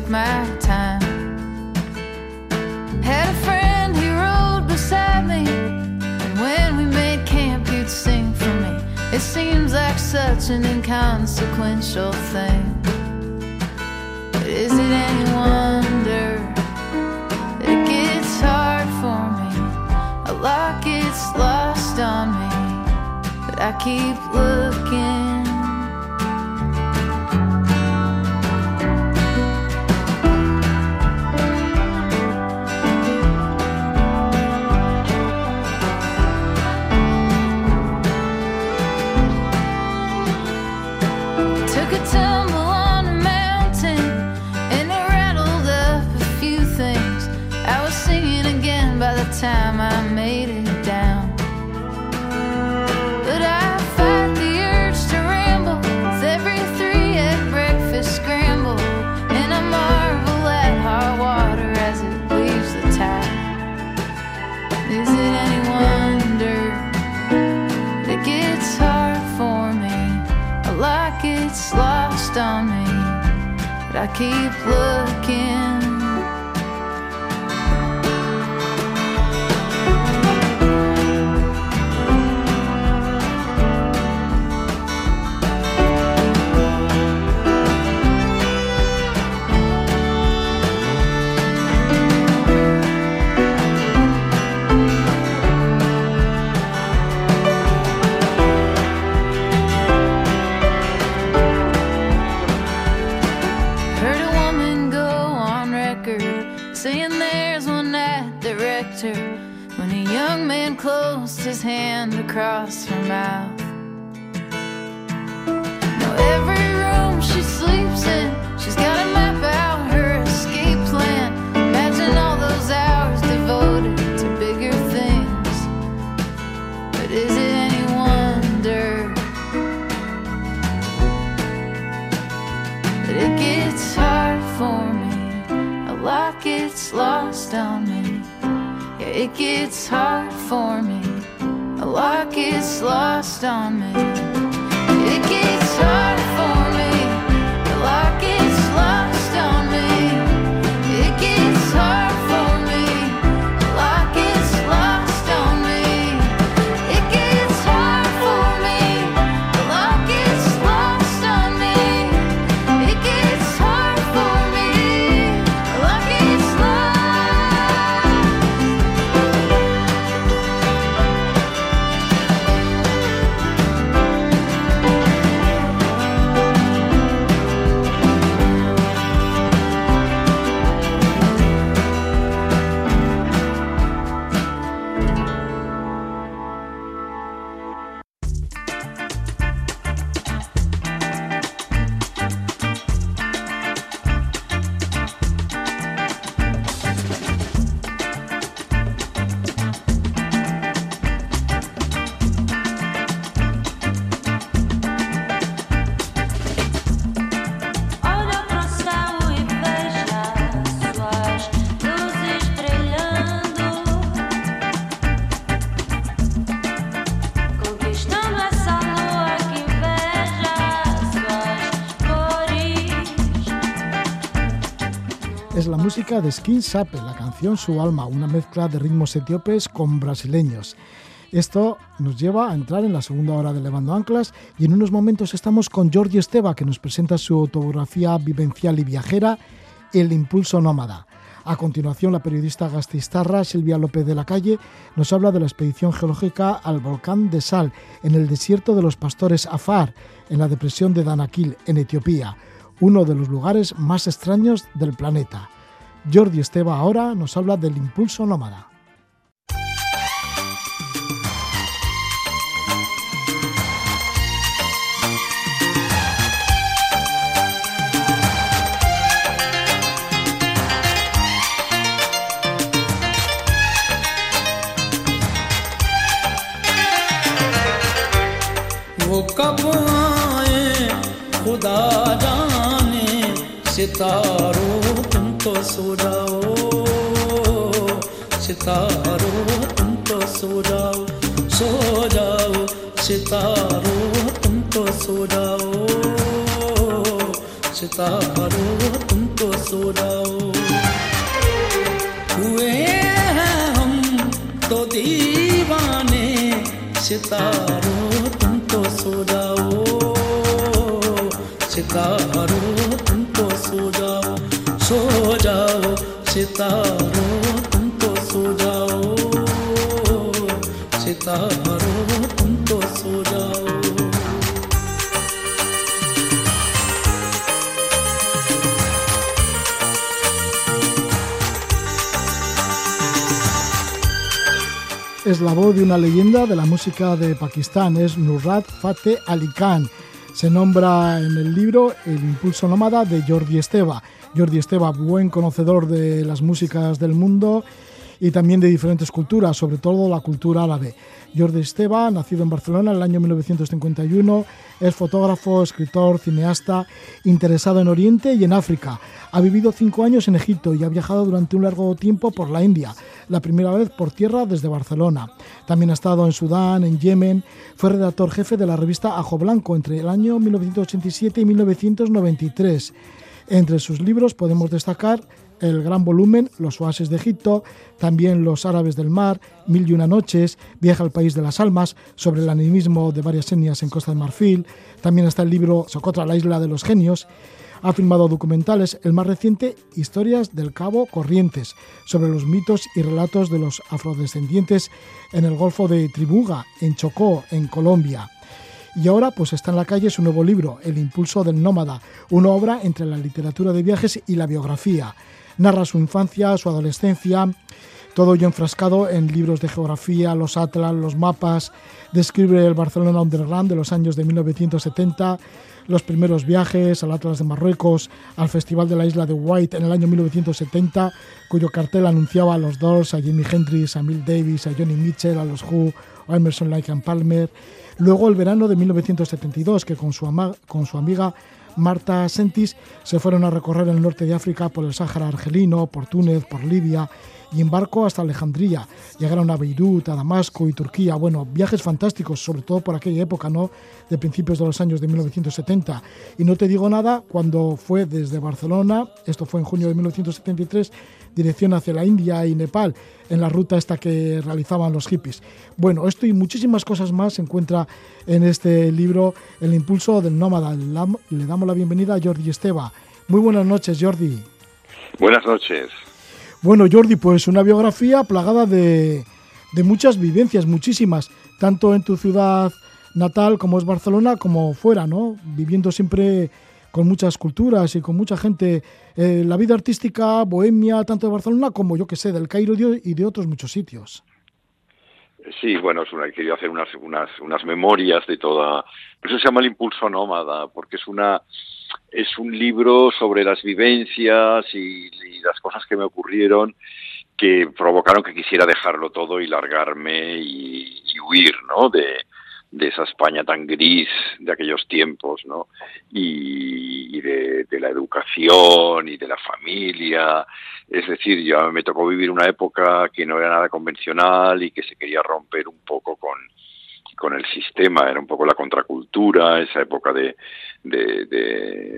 Took my time. Had a friend who rode beside me, and when we made camp, he'd sing for me. It seems like such an inconsequential thing. But is it any wonder that it gets hard for me? A lot gets lost on me, but I keep looking. Keep looking. Hand across gets lost on me. De Skin Sape, la canción Su Alma, una mezcla de ritmos etíopes con brasileños. Esto nos lleva a entrar en la segunda hora de Levando Anclas y en unos momentos estamos con Jordi Esteba que nos presenta su autobiografía vivencial y viajera El Impulso Nómada. A continuación, la periodista gastistarra Silvia López de la Calle nos habla de la expedición geológica al volcán de Sal en el desierto de los pastores Afar, en la depresión de Danakil, en Etiopía, uno de los lugares más extraños del planeta. Jordi Esteba ahora nos habla del impulso nómada. वो कब आए खुदा जाने सितारों तुमको सुराओ, सितारो तुमको तो सुराओ। सो जाओ, सितारो तुमको तो सुराओ। सितारो तुमको तो सुराओ। हुए हैं हम तो दीवाने, सितारो तुमको सुराओ। सितारो तुमको सुराओ। सो जाओ सो जाओ सितारों तुम तो सो जाओ सितारों तुम तो सो जाओ Es la voz de una leyenda de la música de Pakistán, es Nusrat Fateh Ali Khan. Se nombra en el libro El impulso nómada de Jordi Esteba. Jordi Esteba, buen conocedor de las músicas del mundo y también de diferentes culturas, sobre todo la cultura árabe. Jordi Esteba, nacido en Barcelona en el año 1951, es fotógrafo, escritor, cineasta, interesado en Oriente y en África. Ha vivido cinco años en Egipto y ha viajado durante un largo tiempo por la India, la primera vez por tierra desde Barcelona. También ha estado en Sudán, en Yemen, fue redactor jefe de la revista Ajo Blanco entre el año 1987 y 1993. Entre sus libros podemos destacar el gran volumen Los oasis de Egipto, también Los árabes del mar, Mil y una noches, Viaja al país de las almas, sobre el animismo de varias etnias en Costa de Marfil, también está el libro Socotra, la isla de los genios, ha filmado documentales, el más reciente, Historias del Cabo Corrientes, sobre los mitos y relatos de los afrodescendientes en el Golfo de Tribuga, en Chocó, en Colombia. Y ahora pues está en la calle su nuevo libro, El impulso del nómada, una obra entre la literatura de viajes y la biografía. Narra su infancia, su adolescencia, todo ello enfrascado en libros de geografía, los atlas, los mapas, describe el Barcelona Underground de los años de 1970, los primeros viajes al Atlas de Marruecos, al Festival de la Isla de White en el año 1970, cuyo cartel anunciaba a los Doors, a Jimi Hendrix, a Mill Davis, a Johnny Mitchell, a los Who, a Emerson Lake and Palmer. Luego el verano de 1972, que con su, con su amiga Marta Sentis se fueron a recorrer el norte de África por el Sáhara argelino, por Túnez, por Libia y en barco hasta Alejandría. Llegaron a Beirut, a Damasco y Turquía. Bueno, viajes fantásticos, sobre todo por aquella época, ¿no? De principios de los años de 1970. Y no te digo nada cuando fue desde Barcelona, esto fue en junio de 1973, dirección hacia la India y Nepal, en la ruta esta que realizaban los hippies. Bueno, esto y muchísimas cosas más se encuentra en este libro, El impulso del nómada. Le damos la bienvenida a Jordi Esteba. Muy buenas noches, Jordi. Buenas noches. Bueno, Jordi, pues una biografía plagada de, de muchas vivencias, muchísimas, tanto en tu ciudad natal como es Barcelona, como fuera, ¿no? Viviendo siempre con muchas culturas y con mucha gente. Eh, la vida artística, bohemia, tanto de Barcelona como, yo que sé, del Cairo y de- otros muchos sitios. Sí, bueno, es una, he hacer unas, unas, unas memorias de toda... Por eso se llama El Impulso Nómada, porque es una es un libro sobre las vivencias y, las cosas que me ocurrieron que provocaron que quisiera dejarlo todo y largarme y, huir, ¿no? De, de esa España tan gris de aquellos tiempos, ¿no? Y, y de, de la educación y de la familia. Es decir, ya me tocó vivir una época que no era nada convencional y que se quería romper un poco con, con el sistema, era un poco la contracultura, esa época de, de,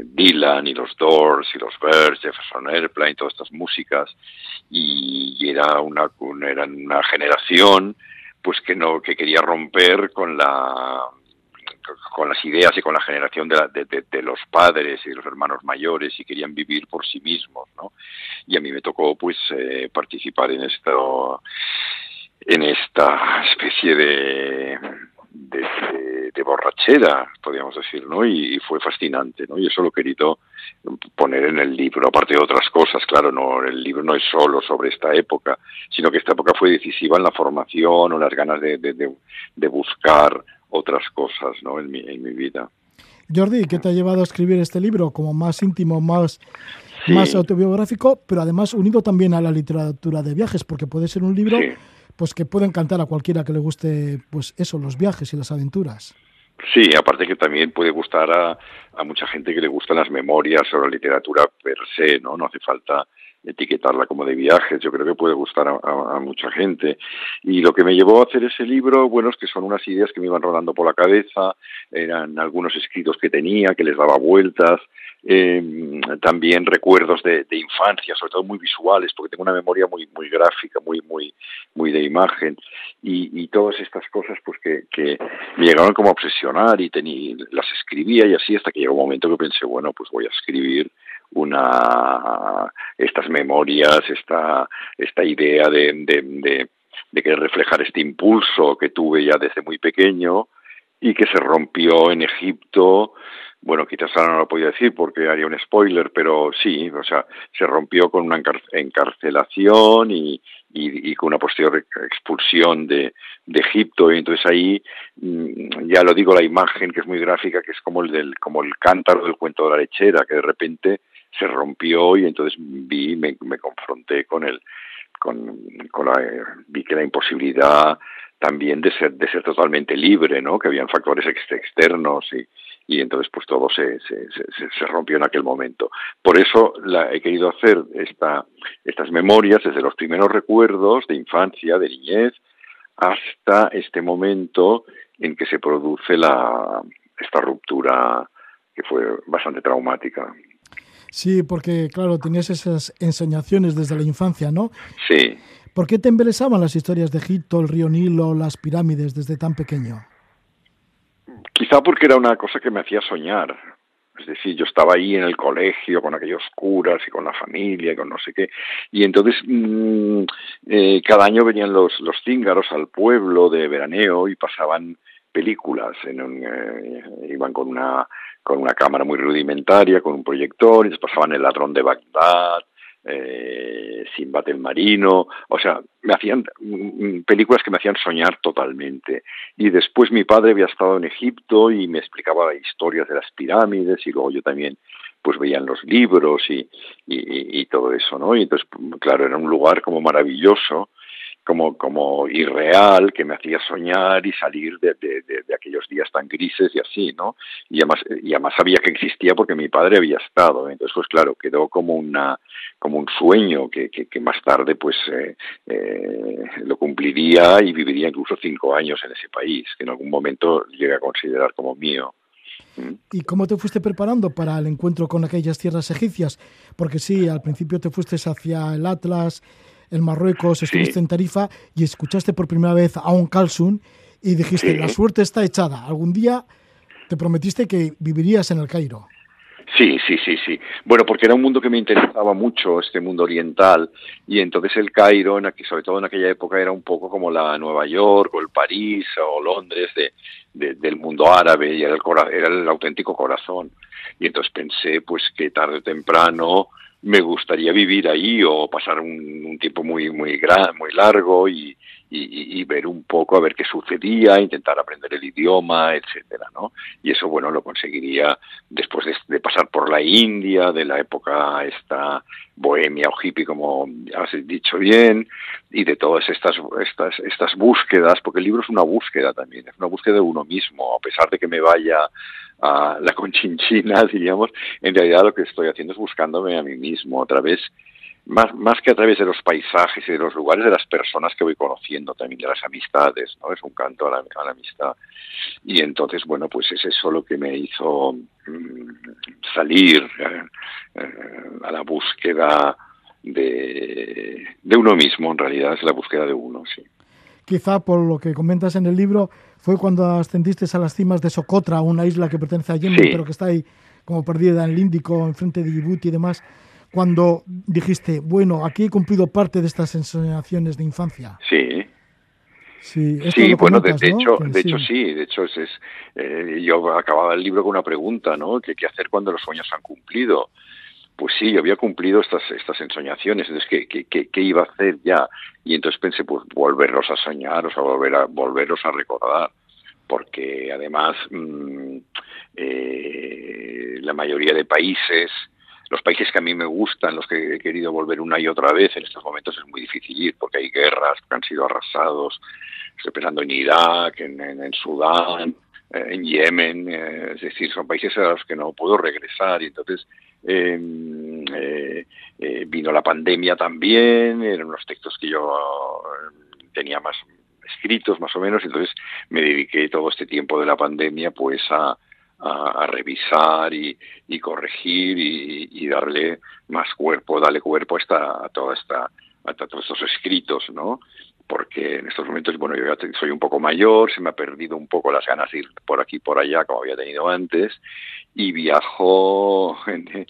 Dylan y los Doors y los Birds, Jefferson Airplane, todas estas músicas, y, era una, una- era una generación pues que no que quería romper con la con las ideas y con la generación de, la- de- los padres y los hermanos mayores y querían vivir por sí mismos, ¿no? Y a mí me tocó pues eh, participar en esto en esta especie de, de, de- de borrachera, podríamos decir, ¿no? Y, y fue fascinante, ¿no? Y eso lo he querido poner en el libro, aparte de otras cosas, claro, no, el libro no es solo sobre esta época, sino que esta época fue decisiva en la formación o las ganas de, de, buscar otras cosas, ¿no? En mi, en mi vida. Jordi, ¿qué te ha llevado a escribir este libro como más íntimo, más, Sí. más autobiográfico, pero además unido también a la literatura de viajes, porque puede ser un libro Sí. Pues que puede encantar a cualquiera que le guste pues eso, los viajes y las aventuras. Sí, aparte que también puede gustar a, a mucha gente que le gustan las memorias o la literatura per se, ¿no? No hace falta etiquetarla como de viajes, yo creo que puede gustar a, mucha gente. Y lo que me llevó a hacer ese libro, bueno, es que son unas ideas que me iban rodando por la cabeza, eran algunos escritos que tenía, que les daba vueltas, eh, también recuerdos de, infancia, sobre todo muy visuales, porque tengo una memoria muy muy gráfica, muy muy muy de imagen y, todas estas cosas pues que, que me llegaron como a obsesionar y tení, las escribía y así hasta que llegó un momento que pensé bueno pues voy a escribir una estas memorias esta esta idea de, de, de, de querer reflejar este impulso que tuve ya desde muy pequeño y que se rompió en Egipto bueno, quizás ahora no lo podía decir porque haría un spoiler, pero sí, o sea, se rompió con una encar- encarcelación y, y, y con una posterior expulsión de, de Egipto. Y entonces ahí, mm, ya lo digo, la imagen que es muy gráfica, que es como el, del, como el cántaro del cuento de la lechera, que de repente se rompió y entonces vi, me, me confronté con el, con, con la, vi que la imposibilidad también de ser, de ser totalmente libre, ¿no? Que habían factores ex- externos y, y entonces pues todo se, se, se, se rompió en aquel momento. Por eso la, he querido hacer esta, estas memorias desde los primeros recuerdos de infancia, de niñez, hasta este momento en que se produce la, esta ruptura que fue bastante traumática. Sí, porque claro, tenías esas enseñaciones desde la infancia, ¿no? Sí. ¿Por qué te embelesaban las historias de Egipto, el río Nilo, las pirámides desde tan pequeño? Quizá porque era una cosa que me hacía soñar. Es decir, yo estaba ahí en el colegio con aquellos curas y con la familia y con no sé qué. Y entonces mmm, eh, cada año venían los, los cíngaros al pueblo de veraneo y pasaban películas. En un, eh, iban con una, con una cámara muy rudimentaria, con un proyector, y les pasaban El ladrón de Bagdad, eh, Sinbad el Marino, o sea, me hacían mm, películas que me hacían soñar totalmente. Y después mi padre había estado en Egipto y me explicaba historias de las pirámides y luego yo también pues veían los libros y, y, y todo eso, ¿no? Y entonces, claro, era un lugar como maravilloso como, como irreal, que me hacía soñar y salir de, de, de, aquellos días tan grises y así, ¿no? Y además, y además sabía que existía porque mi padre había estado. Entonces, pues claro, quedó como una como un sueño que, que, más tarde pues eh, eh, lo cumpliría y viviría incluso cinco años en ese país, que en algún momento llegué a considerar como mío. ¿Mm? ¿Y cómo te fuiste preparando para el encuentro con aquellas tierras egipcias? Porque sí, al principio te fuiste hacia el Atlas, en Marruecos, estuviste sí. en Tarifa y escuchaste por primera vez a un Kalsun y dijiste, sí. la suerte está echada. Algún día te prometiste que vivirías en el Cairo. Sí, sí, sí, sí. Bueno, porque era un mundo que me interesaba mucho, este mundo oriental, y entonces el Cairo, en aquí, sobre todo en aquella época, era un poco como la Nueva York o el París o Londres de, de, del mundo árabe, y era el, era el auténtico corazón. Y entonces pensé, pues que tarde o temprano me gustaría vivir ahí o pasar un, un tiempo muy muy gran, muy largo y, y, y, ver un poco a ver qué sucedía, intentar aprender el idioma, etcétera, ¿no? Y eso, bueno, lo conseguiría después de, pasar por la India, de la época esta bohemia o hippie, como has dicho bien, y de todas estas, estas, estas búsquedas, porque el libro es una búsqueda también, es una búsqueda de uno mismo, a pesar de que me vaya a la conchinchina, diríamos, en realidad lo que estoy haciendo es buscándome a mí mismo a través más, más que a través de los paisajes y de los lugares, de las personas que voy conociendo, también de las amistades, ¿no? Es un canto a la, a la amistad. Y entonces, bueno, pues es eso lo que me hizo mmm, salir eh, eh, a la búsqueda de, de uno mismo, en realidad, es la búsqueda de uno, sí. Quizá por lo que comentas en el libro, fue cuando ascendiste a las cimas de Socotra, una isla que pertenece a Yemen, sí. pero que está ahí como perdida en el Índico, enfrente de Djibouti y demás cuando dijiste, bueno, aquí he cumplido parte de estas ensoñaciones de infancia. Sí. Sí, sí bueno, comentas, de, de, ¿no? hecho, de sí. hecho sí, de hecho es, es eh, yo acababa el libro con una pregunta, ¿no? ¿Qué, ¿Qué hacer cuando los sueños se han cumplido? Pues sí, yo había cumplido estas, estas ensoñaciones, entonces ¿qué, qué, qué, qué iba a hacer ya? Y entonces pensé, pues volverlos a soñar, o sea, volver a, volverlos a recordar porque además mmm, eh, la mayoría de países los países que a mí me gustan, los que he querido volver una y otra vez, en estos momentos es muy difícil ir porque hay guerras que han sido arrasados. Estoy pensando en Irak, en, Sudán, eh, en Yemen, eh, es decir, son países a los que no puedo regresar y entonces em, eh, eh, vino la pandemia también, eran unos textos que yo tenía más escritos más o menos, entonces me dediqué todo este tiempo de la pandemia pues a, a, revisar y, corregir y, darle más cuerpo, darle cuerpo a, esta, a toda esta, a todos estos escritos, ¿no? Porque en estos momentos, bueno, yo ya soy un poco mayor, se me ha perdido un poco las ganas de ir por aquí por allá como había tenido antes y viajo en,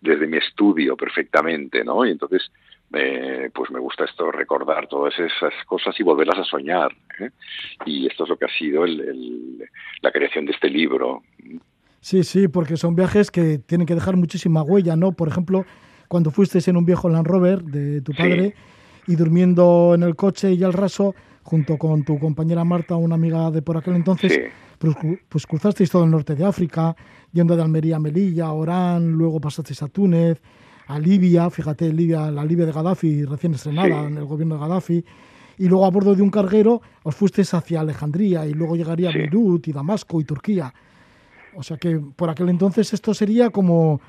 desde mi estudio perfectamente, ¿no? Y entonces eh, pues me gusta esto, recordar todas esas cosas y volverlas a soñar. ¿eh? Y esto es lo que ha sido el, el, la creación de este libro. Sí, sí, porque son viajes que tienen que dejar muchísima huella, ¿no? Por ejemplo, cuando fuiste en un viejo Land Rover de tu padre sí. y durmiendo en el coche y al raso, junto con tu compañera Marta, una amiga de por aquel entonces, sí. pues, pues cruzasteis todo el norte de África, yendo de Almería a Melilla, Orán, luego pasasteis a Túnez, a Libia, fíjate, Libia, la Libia de Gaddafi, recién estrenada sí. en el gobierno de Gaddafi, y luego a bordo de un carguero os fuisteis hacia Alejandría y luego llegaría sí. a Beirut y Damasco y Turquía. O sea que por aquel entonces esto sería como,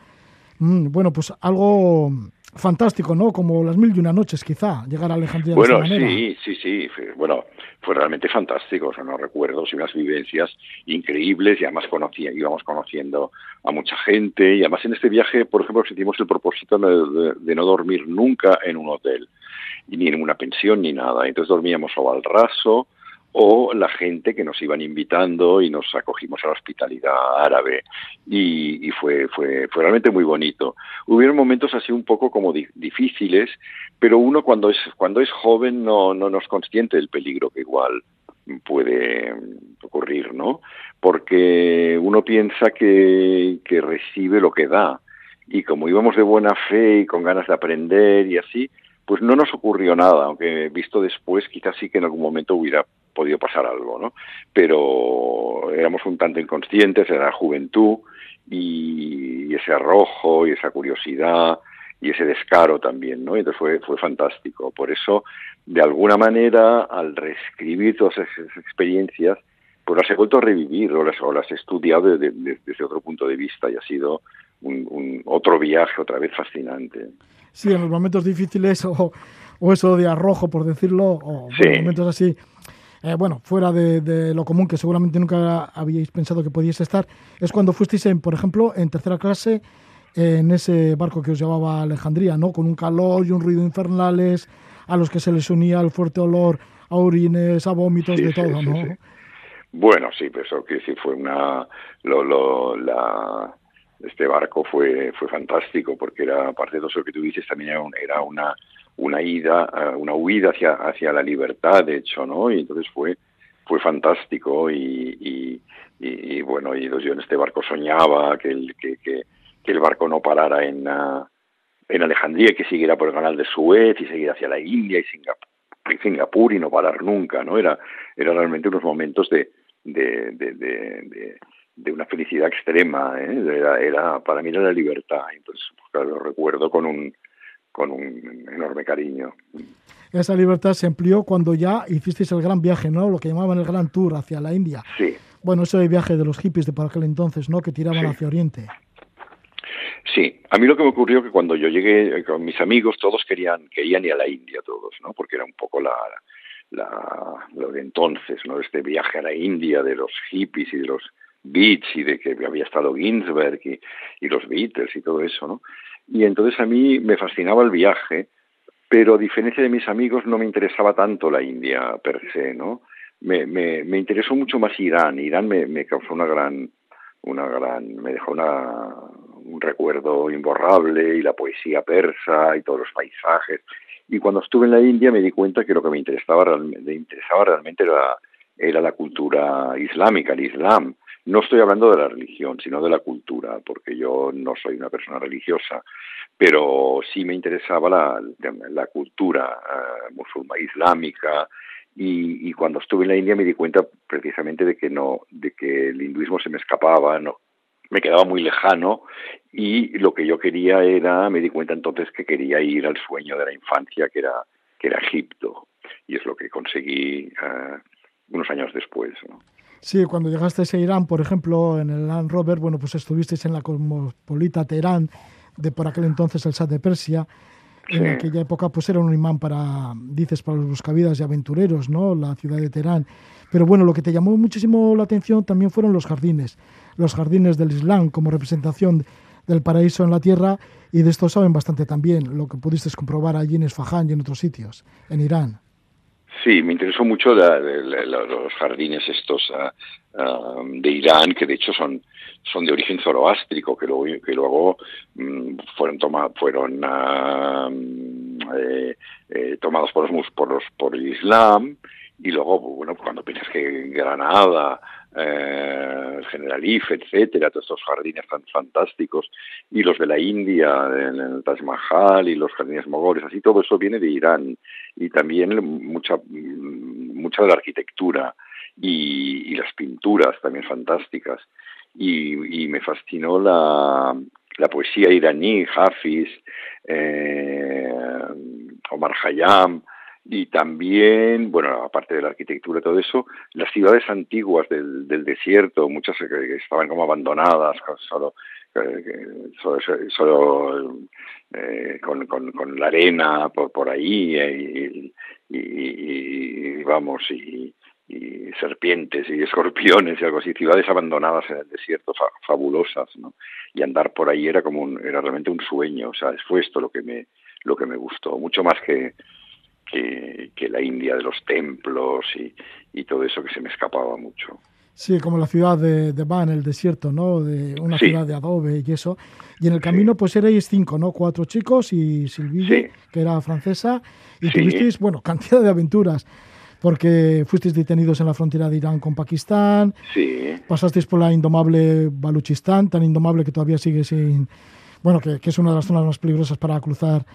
mmm, bueno, pues algo fantástico, ¿no? Como las mil y una noches, quizá, llegar a Alejandría bueno, de esta manera. sí, sí, sí. Bueno, fue realmente fantástico. O sea, no recuerdo, sí, unas vivencias increíbles y además conocía, íbamos conociendo a mucha gente y además en este viaje, por ejemplo, sentimos el propósito de, de, de no dormir nunca en un hotel, ni en una pensión ni nada. Entonces dormíamos o al raso, o la gente que nos iban invitando y nos acogimos a la hospitalidad árabe y, fue, fue, fue realmente muy bonito. Hubieron momentos así un poco como di difíciles, pero uno cuando es, cuando es joven no, no, no es consciente del peligro que igual puede ocurrir, ¿no? Porque uno piensa que, que recibe lo que da y como íbamos de buena fe y con ganas de aprender y así, pues no nos ocurrió nada, aunque visto después quizás sí que en algún momento hubiera podido pasar algo, ¿no? Pero éramos un tanto inconscientes, era juventud y ese arrojo y esa curiosidad y ese descaro también, ¿no? Entonces fue, fue fantástico. Por eso, de alguna manera, al reescribir todas esas experiencias, pues las he vuelto a revivir o las, o las he estudiado desde otro punto de vista y ha sido un, otro viaje otra vez fascinante. Sí, en los momentos difíciles o, o eso de arrojo, por decirlo, o momentos así, eh, bueno, fuera de, lo común que seguramente nunca habíais pensado que podíais estar, es cuando fuisteis, en, por ejemplo, en tercera clase en ese barco que os llevaba a Alejandría, ¿no? Con un calor y un ruido infernales, a los que se les unía el fuerte olor a orines, a vómitos, de todo, ¿no? Bueno, sí, pero eso que sí fue una... Lo, lo, la, este barco fue fue fantástico porque era aparte de todo eso que tú dices también era, una una ida eh, una huida hacia hacia la libertad de hecho no y entonces fue fue fantástico y, y, bueno y yo en este barco soñaba que el que, que, el barco no parara en uh, en Alejandría y que siguiera por el canal de Suez y seguir hacia la India y Singapur, y Singapur y no parar nunca no era era realmente unos momentos de de una felicidad extrema, ¿eh? era, para mí era la libertad, entonces pues, lo recuerdo con un, con un enorme cariño. Esa libertad se amplió cuando ya hicisteis el gran viaje, ¿no? Lo que llamaban el gran tour hacia la India. Sí. Bueno, ese viaje de los hippies de por aquel entonces, ¿no? Que tiraban hacia Oriente. Sí, a mí lo que me ocurrió que cuando yo llegué con mis amigos, todos querían, querían ir a la India, todos, ¿no? Porque era un poco la, la, lo de entonces, ¿no? Este viaje a la India de los hippies y de los Beats y de que había estado Ginsberg y, y los Beatles y todo eso, ¿no? Y entonces a mí me fascinaba el viaje, pero a diferencia de mis amigos no me interesaba tanto la India per se, ¿no? Me, me, me interesó mucho más Irán. Irán me, me causó una gran, una gran, me dejó una, un recuerdo imborrable y la poesía persa y todos los paisajes. Y cuando estuve en la India me di cuenta que lo que me interesaba, me interesaba realmente era, era la cultura islámica, el Islam. No estoy hablando de la religión, sino de la cultura, porque yo no soy una persona religiosa, pero sí me interesaba la, cultura uh, musulmana islámica y, cuando estuve en la India me di cuenta precisamente de que no, de que el hinduismo se me escapaba, no, me quedaba muy lejano y lo que yo quería era, me di cuenta entonces que quería ir al sueño de la infancia que era, que era Egipto y es lo que conseguí uh, unos años después. Sí, cuando llegaste a Irán, por ejemplo, en el Land Rover, bueno, pues estuvisteis en la cosmopolita Teherán, de por aquel entonces el Shah de Persia. En aquella época, pues era un imán para, dices, para los buscavidas y aventureros, ¿no? La ciudad de Teherán. Pero bueno, lo que te llamó muchísimo la atención también fueron los jardines, los jardines del Islam como representación del paraíso en la tierra, y de esto saben bastante también, lo que pudiste comprobar allí en Esfahan y en otros sitios, en Irán. Sí, me interesó mucho los jardines estos ah, ah, de Irán, que de hecho son, son de origen zoroástrico, que luego, que luego mm, fueron, toma, fueron uh, eh, eh, tomados por los, por los por el Islam y luego bueno cuando piensas que Granada eh, Generalife, etcétera, todos estos jardines tan fantásticos, y los de la India, en el Taj Mahal y los jardines mogoles, así todo eso viene de Irán, y también mucha, mucha de la arquitectura y, las pinturas también fantásticas. Y, me fascinó la, la poesía iraní, Hafiz, eh, Omar Khayyam, y también, bueno, aparte de la arquitectura y todo eso, las ciudades antiguas del, desierto, muchas que estaban como abandonadas, solo, solo, solo eh, con, con, la arena por, por ahí y, y, vamos, y, y serpientes y escorpiones y algo así, ciudades abandonadas en el desierto, fabulosas, ¿no? Y andar por ahí era como un, era realmente un sueño, o sea, fue esto lo que me, lo que me gustó, mucho más que, que, la India de los templos y, y, todo eso que se me escapaba mucho. Sí, como la ciudad de, de Van, el desierto, ¿no? De una ciudad de adobe y eso. Y en el camino, pues erais cinco, ¿no? Cuatro chicos y Silville, que era francesa, y tuvisteis, bueno, cantidad de aventuras porque fuisteis detenidos en la frontera de Irán con Pakistán, sí. pasasteis por la indomable Baluchistán, tan indomable que todavía sigue sin, bueno, que, es una de las zonas más peligrosas para cruzar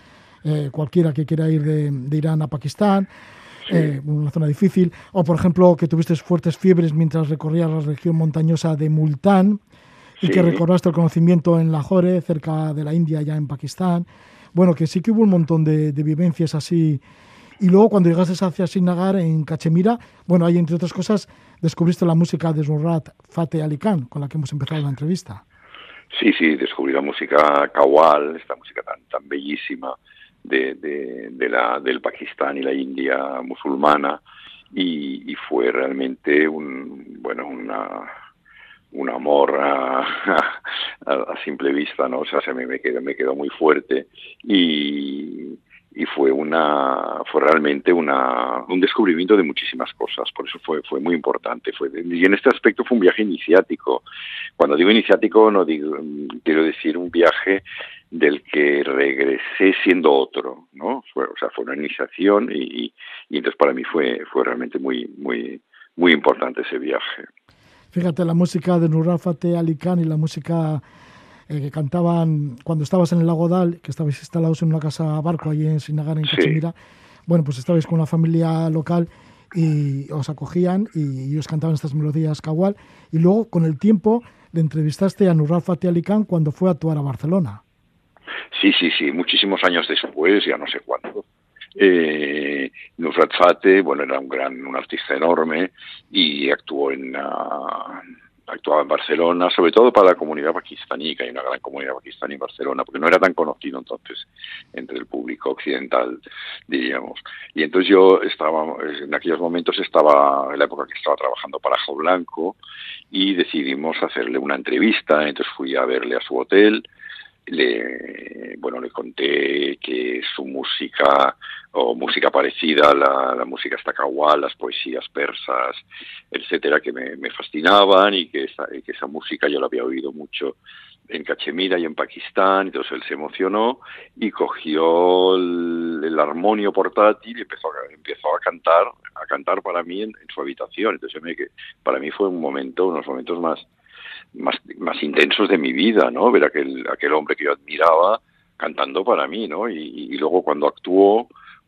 eh, cualquiera que quiera ir de, Irán a Pakistán. Eh, una zona difícil, o por ejemplo que tuviste fuertes fiebres mientras recorrías la región montañosa de Multán y que recordaste el conocimiento en Lahore, cerca de la India, ya en Pakistán. Bueno, que sí que hubo un montón de, de vivencias así y luego cuando llegaste hacia Sinagar, en Cachemira, bueno, ahí entre otras cosas descubriste la música de Zurrat Fateh Ali Khan, con la que hemos empezado la entrevista. Sí, sí, descubrí la música kawal, esta música tan, tan bellísima de, de, la, del Pakistán y la India musulmana, y, fue realmente un, bueno, una, un amor a, a, simple vista, ¿no? Se me, me, quedó, me quedó muy fuerte y, y fue una fue realmente una, un descubrimiento de muchísimas cosas. Por eso fue fue muy importante fue y en este aspecto fue un viaje iniciático. Cuando digo iniciático no digo quiero decir un viaje del que regresé siendo otro no o sea fue una iniciación y, y entonces para mí fue fue realmente muy muy muy importante ese viaje. Fíjate la música de Nurra Fateh Ali y la música eh, que cantaban cuando estabas en el lago Dal, que estabais instalados en una casa barco allí en Sinagar, en Cachemira. Bueno, pues estabais con una familia local y os acogían y ellos cantaban estas melodías kawal. Y luego, con el tiempo, le entrevistaste a Nurral Fatih Ali Khan cuando fue a actuar a Barcelona. Sí, sí, sí, muchísimos años después, ya no sé cuánto. Eh, Nusrat Fateh, bueno, era un gran, un artista enorme y actuó en, uh, actuaba en Barcelona, sobre todo para la comunidad pakistaní, que hay una gran comunidad pakistaní en Barcelona, porque no era tan conocido entonces entre el público occidental, diríamos. Y entonces yo estaba, en aquellos momentos estaba, en la época que estaba trabajando para Jo Blanco, y decidimos hacerle una entrevista, entonces fui a verle a su hotel, le bueno le conté que su música o música parecida a la, música estacahual, las poesías persas, etcétera, que me, fascinaban y que, esa, música yo la había oído mucho en Cachemira y en Pakistán, entonces él se emocionó y cogió el, armonio portátil y empezó a, empezó a cantar, a cantar para mí en, su habitación. Entonces para mí fue un momento, unos momentos más, más, más intensos de mi vida, ¿no? Ver aquel, aquel hombre que yo admiraba cantando para mí, ¿no? Y, luego cuando actuó,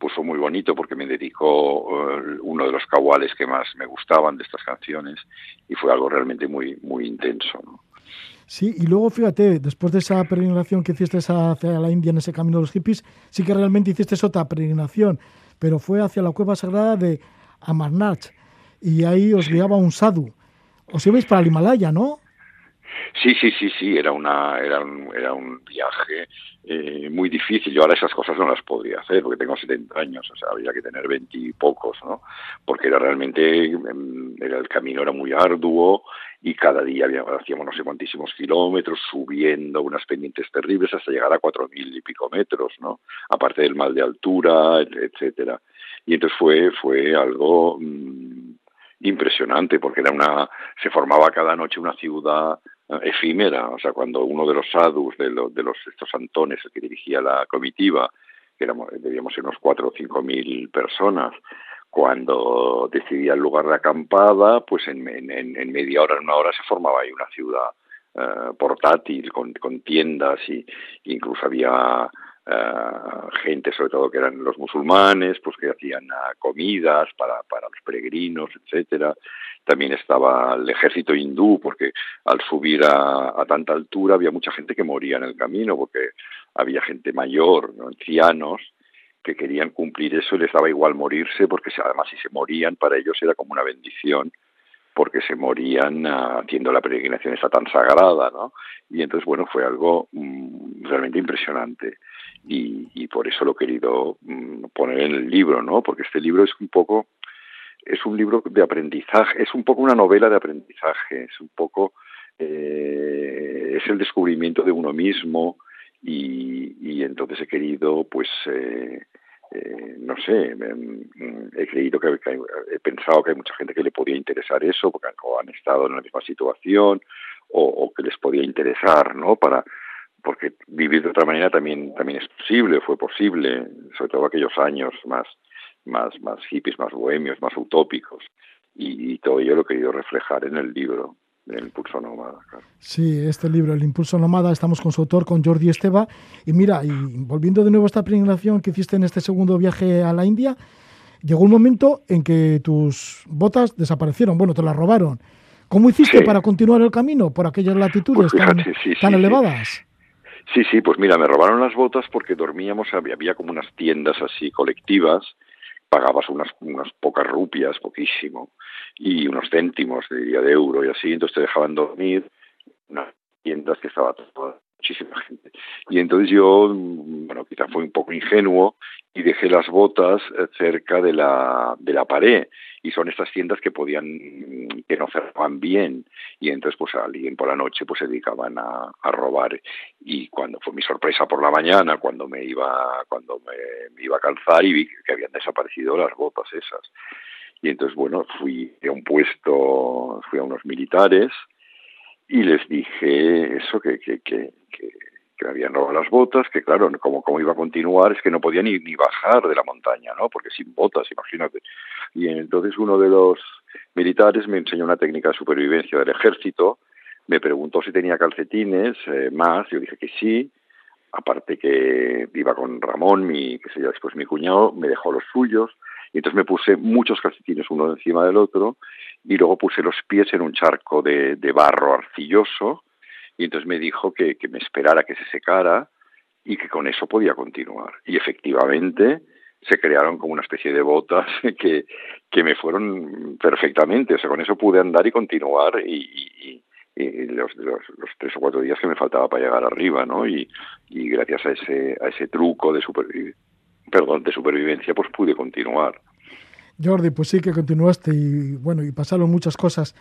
fue muy bonito porque me dedicó eh, uno de los cahuales que más me gustaban de estas canciones y fue algo realmente muy, muy intenso, ¿no? Sí, y luego fíjate, después de esa peregrinación que hiciste hacia la India en ese camino de los hippies, sí que realmente hiciste otra peregrinación, pero fue hacia la cueva sagrada de Amarnach y ahí os guiaba un sadhu. Os ibais para el Himalaya, ¿no? Sí, sí, sí, sí, era, una, era, un, era un viaje eh, muy difícil. Yo ahora esas cosas no las podría hacer porque tengo 70 años, o sea, había que tener 20 y pocos, ¿no? Porque era realmente, em, era, el camino era muy arduo y cada día hacíamos no sé cuantísimos kilómetros, subiendo unas pendientes terribles hasta llegar a 4.000 y pico metros, ¿no? Aparte del mal de altura, etcétera. Y entonces fue, fue algo mm, impresionante porque era una, se formaba cada noche una ciudad efímera, o sea, cuando uno de los sadhus, de, de los estos antones, el que dirigía la comitiva, que éramos, debíamos ser unos cuatro o cinco mil personas, cuando decidía el lugar de acampada, pues en, en, media hora, en una hora se formaba ahí una ciudad eh, portátil con, con tiendas y incluso había Uh, gente sobre todo que eran los musulmanes, pues que hacían uh, comidas para, para los peregrinos, etcétera. También estaba el ejército hindú, porque al subir a, a, tanta altura había mucha gente que moría en el camino, porque había gente mayor, ancianos, que querían cumplir eso y les daba igual morirse, porque además si se morían para ellos era como una bendición porque se morían uh, haciendo la peregrinación esa tan sagrada, ¿no? Y entonces, bueno, fue algo mm, realmente impresionante y, por eso lo he querido mm, poner en el libro, ¿no? Porque este libro es un poco, es un libro de aprendizaje, es un poco una novela de aprendizaje, es un poco, eh, es el descubrimiento de uno mismo y, entonces he querido, pues, eh, eh, no sé, mm, he creído que, he pensado que hay mucha gente que le podía interesar eso, porque han estado en la misma situación o, o que les podía interesar, ¿no? Para porque vivir de otra manera también también es posible, fue posible, sobre todo aquellos años más más más hippies, más bohemios, más utópicos y, todo ello lo he querido reflejar en el libro. el impulso nómada. Claro. Sí, este libro, El impulso nómada, estamos con su autor, con Jordi Esteba. Y mira, y volviendo de nuevo a esta peregrinación que hiciste en este segundo viaje a la India, llegó un momento en que tus botas desaparecieron, bueno, te las robaron. ¿Cómo hiciste Sí. para continuar el camino por aquellas latitudes Pues tan, sí, tan sí, sí. elevadas? Sí, sí, pues mira, me robaron las botas porque dormíamos, había, como unas tiendas así colectivas, pagabas unas, unas pocas rupias, poquísimo, y unos céntimos, diría, de euro y así, entonces te dejaban dormir unas tiendas que estaba toda muchísima gente. Y entonces yo, mm, bueno, quizá fue un poco ingenuo y dejé las botas eh, cerca de la, de la pared. Y son estas tiendas que podían, mm, que no cerraban bien. Y entonces, pues alguien por la noche, pues se dedicaban a, a robar. Y cuando fue mi sorpresa por la mañana, cuando me iba, cuando me, me iba a calzar y vi que habían desaparecido las botas esas. Y entonces, bueno, fui a un puesto, fui a unos militares y les dije eso, que, que, que, que, que me habían robado las botas, que claro, como, como iba a continuar, es que no podía ni, ni bajar de la montaña, ¿no? Porque sin botas, imagínate. Y entonces uno de los militares me enseñó una técnica de supervivencia del ejército, me preguntó si tenía calcetines eh, más, yo dije que sí, aparte que iba con Ramón, mi, que sería después mi cuñado, me dejó los suyos, y entonces me puse muchos calcetines uno encima del otro, y luego puse los pies en un charco de, de barro arcilloso, y entonces me dijo que, que me esperara que se secara y que con eso podía continuar. Y efectivamente se crearon como una especie de botas que, que me fueron perfectamente, o sea, con eso pude andar y continuar y, los, los, tres o cuatro días que me faltaba para llegar arriba, ¿no? Y, y gracias a ese, a ese truco de perdón, de supervivencia, pues pude continuar. Jordi, pues sí que continuaste y bueno, y pasaron muchas cosas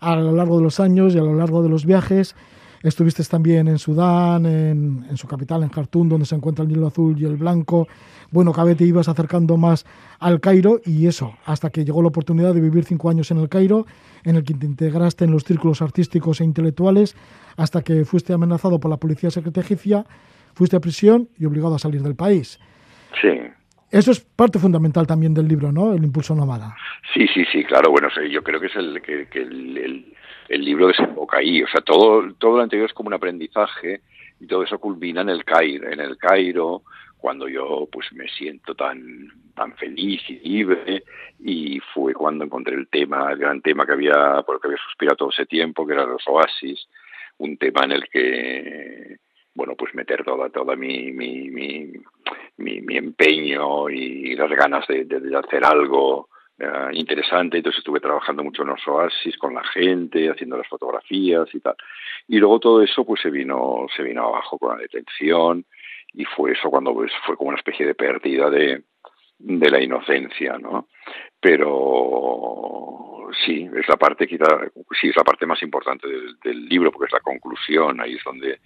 a lo largo de los años y a lo largo de los viajes. Estuviste también en Sudán, en, su capital, en Jartum, donde se encuentra el Nilo Azul y el Blanco. Bueno, cada vez te ibas acercando más al Cairo y eso, hasta que llegó la oportunidad de vivir cinco años en el Cairo, en el que te integraste en los círculos artísticos e intelectuales, hasta que fuiste amenazado por la policía secreta egipcia, fuiste a prisión y obligado a salir del país. Sí, Eso es parte fundamental también del libro, ¿no? El impulso nómada. Sí, sí, sí, claro. Bueno, yo creo que es el que, el libro desemboca ahí. O sea, todo, todo lo anterior es como un aprendizaje y todo eso culmina en el Cairo, en el Cairo, cuando yo pues me siento tan tan feliz y libre y fue cuando encontré el tema, el gran tema que había por el que había suspirado todo ese tiempo, que era los oasis, un tema en el que bueno, pues meter toda toda mi mi, mi, mi, empeño y las ganas de hacer algo eh, interesante. Entonces estuve trabajando mucho en los oasis con la gente, haciendo las fotografías y tal. Y luego todo eso pues se vino se vino abajo con la detención y fue eso cuando pues fue como una especie de pérdida de de la inocencia, ¿no? Pero sí, es la parte quizá, sí, es la parte más importante del, del libro porque es la conclusión, ahí es donde,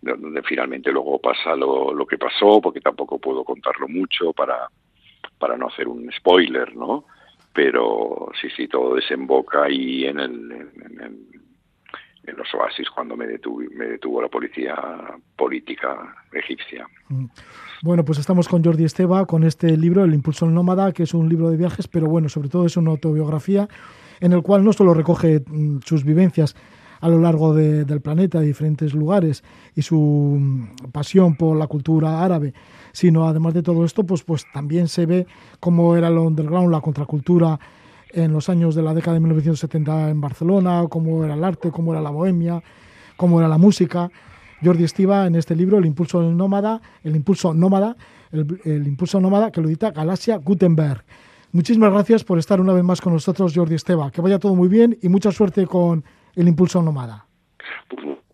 donde finalmente luego pasa lo, lo que pasó, porque tampoco puedo contarlo mucho para, para no hacer un spoiler, ¿no? Pero sí, sí, todo desemboca ahí en, el, en, en- en los oasis cuando me detuvo, me detuvo la policía política egipcia. Bueno, pues estamos con Jordi Esteba con este libro, El Impulso al Nómada, que es un libro de viajes, pero bueno, sobre todo es una autobiografía en el cual no solo recoge mm, sus vivencias a lo largo de- del planeta, de diferentes lugares, y su mm, pasión por la cultura árabe, sino además de todo esto, pues, pues también se ve cómo era el underground, la contracultura en los años de la década de 1970 en Barcelona, cómo era el arte, cómo era la bohemia, cómo era la música. Jordi Estiva en este libro, El impulso del nómada, el impulso nómada, el, el impulso nómada que lo edita Galaxia Gutenberg. Muchísimas gracias por estar una vez más con nosotros, Jordi Esteva. Que vaya todo muy bien y mucha suerte con el impulso nómada.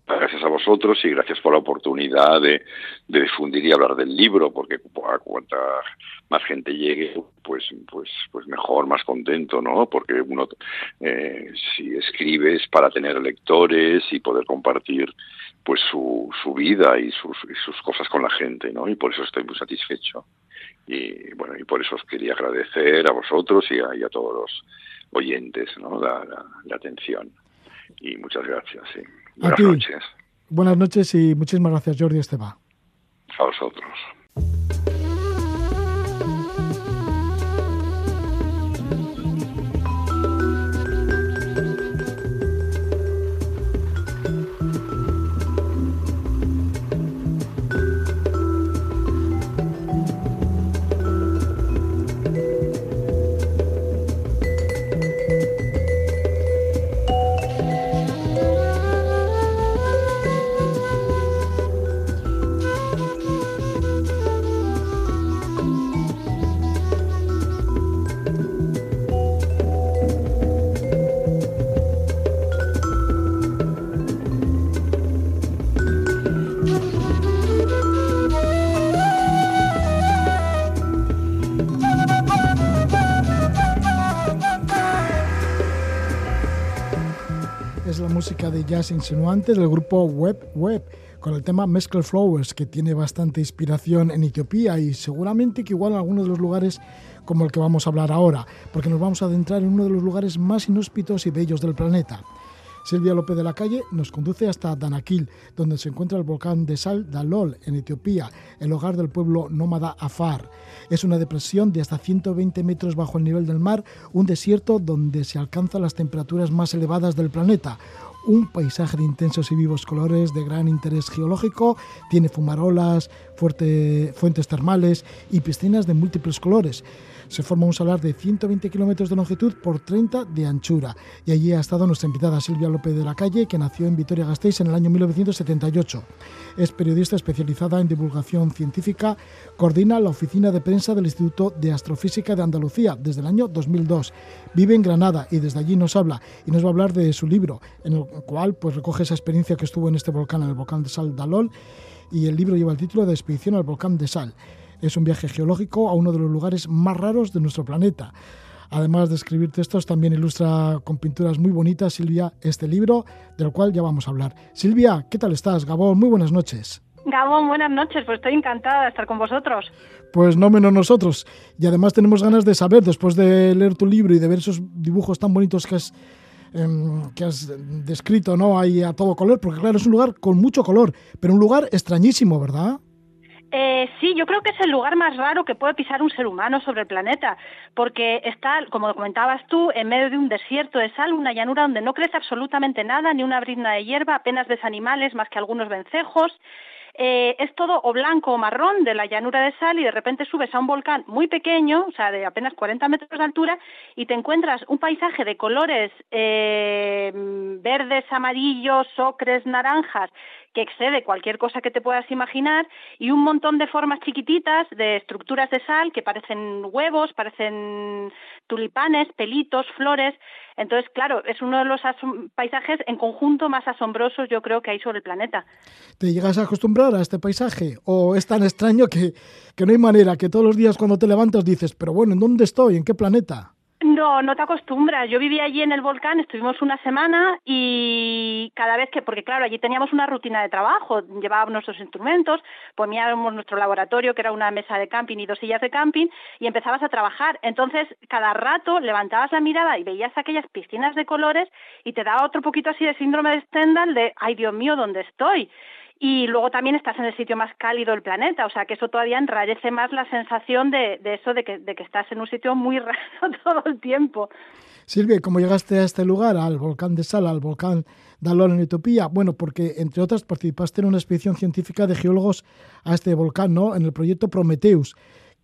Gracias a vosotros y gracias por la oportunidad de, difundir y hablar del libro, porque a cuanta más gente llegue, pues, pues, pues mejor, más contento, ¿no? Porque uno, eh, si escribe es para tener lectores y poder compartir, pues, su, su vida y sus, y sus cosas con la gente, ¿no? Y por eso estoy muy satisfecho. Y bueno, y por eso os quería agradecer a vosotros y a, y a todos los oyentes, ¿no? La, la, la atención. Y muchas gracias, sí. Buenas noches. Buenas noches y muchísimas gracias, Jordi Esteva. A vosotros. Jazz insinuante del grupo Web Web con el tema Mescal Flowers que tiene bastante inspiración en Etiopía y seguramente que igual en algunos de los lugares como el que vamos a hablar ahora, porque nos vamos a adentrar en uno de los lugares más inhóspitos y bellos del planeta. Silvia López de la Calle nos conduce hasta Danakil, donde se encuentra el volcán de sal Dalol, en Etiopía, el hogar del pueblo nómada Afar. Es una depresión de hasta 120 metros bajo el nivel del mar, un desierto donde se alcanzan las temperaturas más elevadas del planeta. Un paisaje de intensos y vivos colores de gran interés geológico, tiene fumarolas, fuentes termales y piscinas de múltiples colores se forma un salar de 120 kilómetros de longitud por 30 de anchura. Y allí ha estado nuestra invitada Silvia López de la Calle, que nació en Vitoria-Gasteiz en el año 1978. Es periodista especializada en divulgación científica, coordina la oficina de prensa del Instituto de Astrofísica de Andalucía desde el año 2002. Vive en Granada y desde allí nos habla y nos va a hablar de su libro, en el cual pues, recoge esa experiencia que estuvo en este volcán, en el volcán de Sal Dalol, y el libro lleva el título de Expedición al volcán de Sal. Es un viaje geológico a uno de los lugares más raros de nuestro planeta. Además de escribir textos, también ilustra con pinturas muy bonitas Silvia este libro, del cual ya vamos a hablar. Silvia, ¿qué tal estás? Gabón, muy buenas noches. Gabón, buenas noches, pues estoy encantada de estar con vosotros. Pues no menos nosotros. Y además tenemos ganas de saber, después de leer tu libro y de ver esos dibujos tan bonitos que has, em, que has descrito, ¿no? Ahí a todo color, porque claro, es un lugar con mucho color, pero un lugar extrañísimo, ¿verdad? Eh, sí, yo creo que es el lugar más raro que puede pisar un ser humano sobre el planeta, porque está, como comentabas tú, en medio de un desierto de sal, una llanura donde no crece absolutamente nada, ni una brizna de hierba, apenas ves animales más que algunos vencejos. Eh, es todo o blanco o marrón de la llanura de sal y de repente subes a un volcán muy pequeño, o sea, de apenas 40 metros de altura, y te encuentras un paisaje de colores eh, verdes, amarillos, ocres, naranjas, que excede cualquier cosa que te puedas imaginar y un montón de formas chiquititas de estructuras de sal que parecen huevos, parecen tulipanes, pelitos, flores. Entonces, claro, es uno de los paisajes en conjunto más asombrosos yo creo que hay sobre el planeta. ¿Te llegas a acostumbrar a este paisaje o es tan extraño que, que no hay manera, que todos los días cuando te levantas dices, pero bueno, ¿en dónde estoy? ¿En qué planeta? No, no te acostumbras. Yo vivía allí en el volcán, estuvimos una semana y cada vez que, porque claro, allí teníamos una rutina de trabajo, llevábamos nuestros instrumentos, poníamos nuestro laboratorio, que era una mesa de camping y dos sillas de camping, y empezabas a trabajar. Entonces, cada rato levantabas la mirada y veías aquellas piscinas de colores y te daba otro poquito así de síndrome de Stendhal de, ay Dios mío, ¿dónde estoy? Y luego también estás en el sitio más cálido del planeta, o sea que eso todavía enrarece más la sensación de, eso de que, de que estás en un sitio muy raro todo el tiempo. Silvia, ¿cómo llegaste a este lugar, al volcán de Sal, al volcán de en Etiopía? Bueno, porque entre otras participaste en una expedición científica de geólogos a este volcán, ¿no? En el proyecto Prometheus